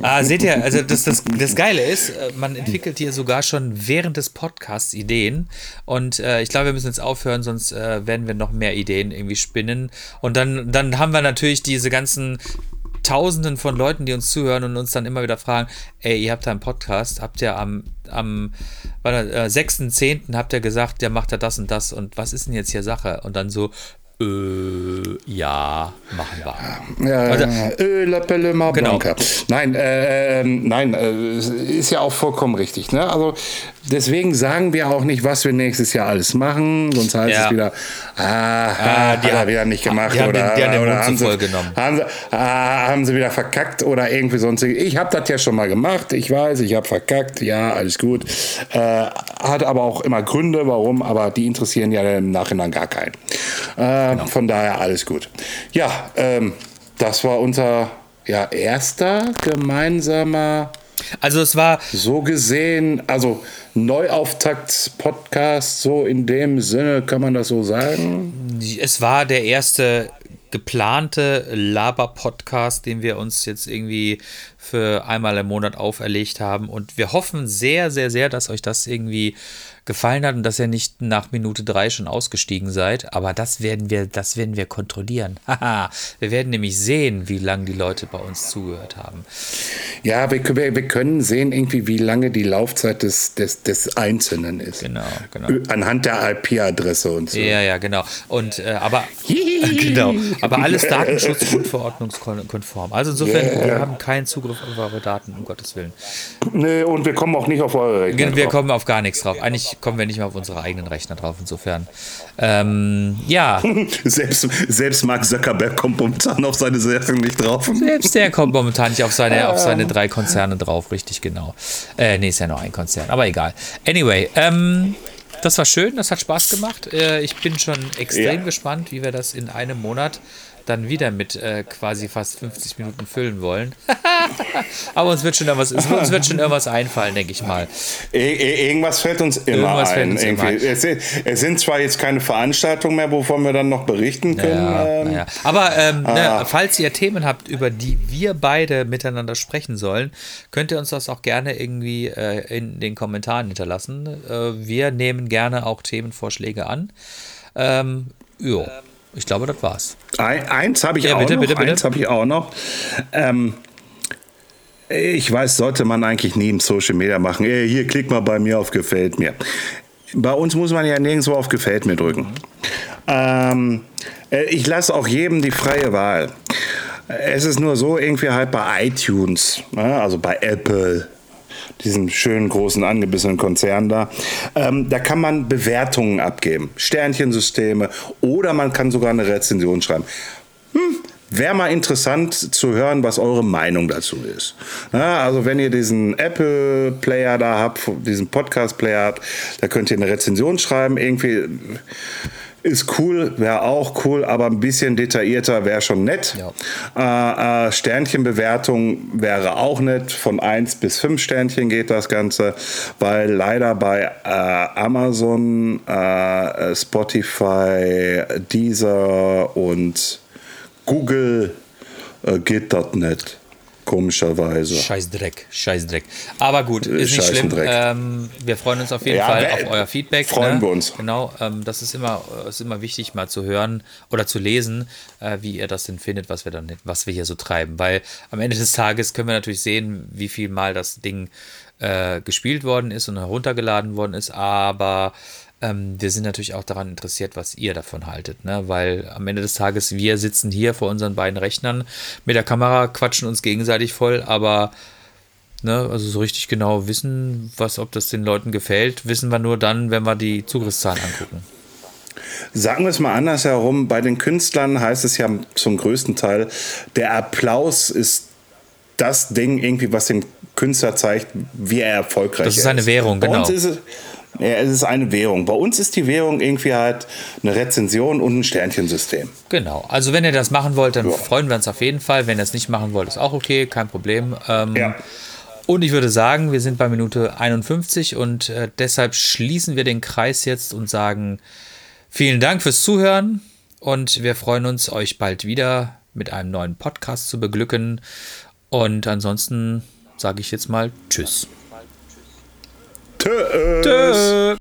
[SPEAKER 3] Ah, seht ihr, also das, das, das Geile ist, äh, man entwickelt hier sogar schon während des Podcasts Ideen und äh, ich glaube, wir müssen jetzt aufhören, sonst äh, werden wir noch mehr Ideen irgendwie spinnen und dann, dann haben wir natürlich diese ganzen Tausenden von Leuten, die uns zuhören und uns dann immer wieder fragen, ey, ihr habt da einen Podcast, habt ihr am, am äh, 6.10. habt ihr gesagt, der macht ja das und das und was ist denn jetzt hier Sache? Und dann so, äh, ja, machen wir.
[SPEAKER 2] Ja,
[SPEAKER 3] Also-
[SPEAKER 2] äh, La Paloma
[SPEAKER 3] Genau.
[SPEAKER 2] Blanca. Nein, äh, ähm, nein, äh, ist ja auch vollkommen richtig. Ne? Also deswegen sagen wir auch nicht, was wir nächstes Jahr alles machen, sonst heißt
[SPEAKER 3] Ja.
[SPEAKER 2] es wieder, ah,
[SPEAKER 3] Ah, die
[SPEAKER 2] hat er
[SPEAKER 3] haben-
[SPEAKER 2] wieder nicht gemacht
[SPEAKER 3] die haben
[SPEAKER 2] oder,
[SPEAKER 3] den- den
[SPEAKER 2] oder haben, sie, haben, sie, ah, haben sie wieder verkackt oder irgendwie sonstige. Ich habe das ja schon mal gemacht, ich weiß, ich habe verkackt, ja, alles gut. Äh, hat aber auch immer Gründe, warum, aber die interessieren ja im Nachhinein gar keinen. Äh,
[SPEAKER 3] Genau.
[SPEAKER 2] Von daher alles gut. Ja, ähm, das war unser ja, erster gemeinsamer,
[SPEAKER 3] Also es war,
[SPEAKER 2] so gesehen, also Neuauftakt-Podcast, so in dem Sinne, kann man das so sagen?
[SPEAKER 3] es war der erste geplante Laber-Podcast, den wir uns jetzt irgendwie für einmal im Monat auferlegt haben. Und wir hoffen sehr, sehr, sehr, dass euch das irgendwie gefallen hat und dass ihr nicht nach Minute drei schon ausgestiegen seid. Aber das werden wir, das werden wir kontrollieren. Haha, wir werden nämlich sehen, wie lange die Leute bei uns zugehört haben.
[SPEAKER 2] Ja, wir, wir, wir können sehen irgendwie, wie lange die Laufzeit des, des, des Einzelnen ist.
[SPEAKER 3] Genau, genau.
[SPEAKER 2] Anhand der IP-Adresse und so.
[SPEAKER 3] Ja, ja, genau. Und äh, aber genau, aber alles Datenschutzgrundverordnungskonform. Also insofern,
[SPEAKER 2] Ja.
[SPEAKER 3] wir haben keinen Zugriff auf eure Daten, um Gottes Willen.
[SPEAKER 2] Nee, und wir kommen auch nicht auf eure Rechner.
[SPEAKER 3] Wir
[SPEAKER 2] drauf.
[SPEAKER 3] kommen auf gar nichts drauf. Eigentlich kommen wir nicht mal auf unsere eigenen Rechner drauf. Insofern, ähm, ja,
[SPEAKER 2] Selbst, selbst Mark Zuckerberg kommt momentan auf seine Sachen nicht drauf.
[SPEAKER 3] selbst der kommt momentan nicht auf seine, auf seine drei Konzerne drauf, richtig genau. Äh, nee, ist ja nur ein Konzern, aber egal. Anyway, ähm, das war schön, das hat Spaß gemacht. Äh, ich bin schon extrem
[SPEAKER 2] Ja.
[SPEAKER 3] gespannt, wie wir das in einem Monat dann wieder mit äh, quasi fast 50 Minuten füllen wollen. aber uns wird schon irgendwas, uns wird schon irgendwas einfallen, denke ich mal.
[SPEAKER 2] Ir- ir- Irgendwas fällt uns immer
[SPEAKER 3] Irgendwas
[SPEAKER 2] ein.
[SPEAKER 3] uns immer
[SPEAKER 2] irgendwie. Es, sind, es sind zwar jetzt keine Veranstaltungen mehr, wovon wir dann noch berichten können.
[SPEAKER 3] Ja,
[SPEAKER 2] ähm,
[SPEAKER 3] naja. Aber ähm,
[SPEAKER 2] ah.
[SPEAKER 3] ne, falls ihr Themen habt, über die wir beide miteinander sprechen sollen, könnt ihr uns das auch gerne irgendwie äh, in den Kommentaren hinterlassen. Äh, wir nehmen gerne auch Themenvorschläge an. Ähm, jo, ich glaube, das war's.
[SPEAKER 2] Ein, eins habe ich
[SPEAKER 3] Ja,
[SPEAKER 2] auch
[SPEAKER 3] bitte,
[SPEAKER 2] noch.
[SPEAKER 3] bitte, bitte.
[SPEAKER 2] Eins habe ich auch noch. Ähm, ich weiß, sollte man eigentlich nie im Social Media machen. Ey, hier klick mal bei mir auf Gefällt mir. Bei uns muss man ja nirgendwo auf Gefällt mir drücken. Ähm, äh, ich lasse auch jedem die freie Wahl. Es ist nur so, irgendwie halt bei iTunes, ne, also bei Apple, diesem schönen großen angebissenen Konzern da, ähm, da kann man Bewertungen abgeben, Sternchensysteme oder man kann sogar eine Rezension schreiben. Hm, Wäre mal interessant zu hören, was eure Meinung dazu ist. Na, also wenn ihr diesen Apple-Player da habt, diesen Podcast-Player habt, da könnt ihr eine Rezension schreiben. Irgendwie ist cool, wäre auch cool, aber ein bisschen detaillierter wäre schon nett. Äh, äh, Sternchenbewertung wäre auch nett. Von 1 bis 5 Sternchen geht das Ganze, weil leider bei äh, Amazon, äh, Spotify, Deezer und Google äh, geht das nicht. Komischerweise.
[SPEAKER 3] Scheiß Dreck, scheiß Dreck. Aber gut, ist nicht schlimm. Ähm, wir freuen uns auf jeden
[SPEAKER 2] Ja,
[SPEAKER 3] Fall auf euer Feedback.
[SPEAKER 2] freuen
[SPEAKER 3] ne?
[SPEAKER 2] wir uns.
[SPEAKER 3] Genau, ähm, das ist immer, äh, ist immer wichtig, mal zu hören oder zu lesen, äh, wie ihr das denn findet, was wir dann, was wir hier so treiben. Weil am Ende des Tages können wir natürlich sehen, wie viel Mal das Ding äh, gespielt worden ist und heruntergeladen worden ist, aber ähm, wir sind natürlich auch daran interessiert, was ihr davon haltet, ne? weil am Ende des Tages wir sitzen hier vor unseren beiden Rechnern mit der Kamera, quatschen uns gegenseitig voll, aber ne, also so richtig genau wissen, was, ob das den Leuten gefällt, wissen wir nur dann, wenn wir die Zugriffszahlen angucken.
[SPEAKER 2] Sagen wir es mal andersherum, bei den Künstlern heißt es ja zum größten Teil, der Applaus ist das Ding irgendwie, was dem Künstler zeigt, wie er erfolgreich ist.
[SPEAKER 3] Das ist eine Währung,
[SPEAKER 2] Bei
[SPEAKER 3] genau.
[SPEAKER 2] Uns ist es, ja, es ist eine Währung. Bei uns ist die Währung irgendwie halt eine Rezension und ein Sternchensystem.
[SPEAKER 3] Genau. Also wenn ihr das machen wollt, dann
[SPEAKER 2] Ja.
[SPEAKER 3] freuen wir uns auf jeden Fall. Wenn ihr es nicht machen wollt, ist auch okay, kein Problem. Ähm,
[SPEAKER 2] Ja.
[SPEAKER 3] Und ich würde sagen, wir sind bei Minute 51 und äh, deshalb schließen wir den Kreis jetzt und sagen vielen Dank fürs Zuhören und wir freuen uns, euch bald wieder mit einem neuen Podcast zu beglücken. Und ansonsten sage ich jetzt mal Tschüss.
[SPEAKER 2] Tschüss.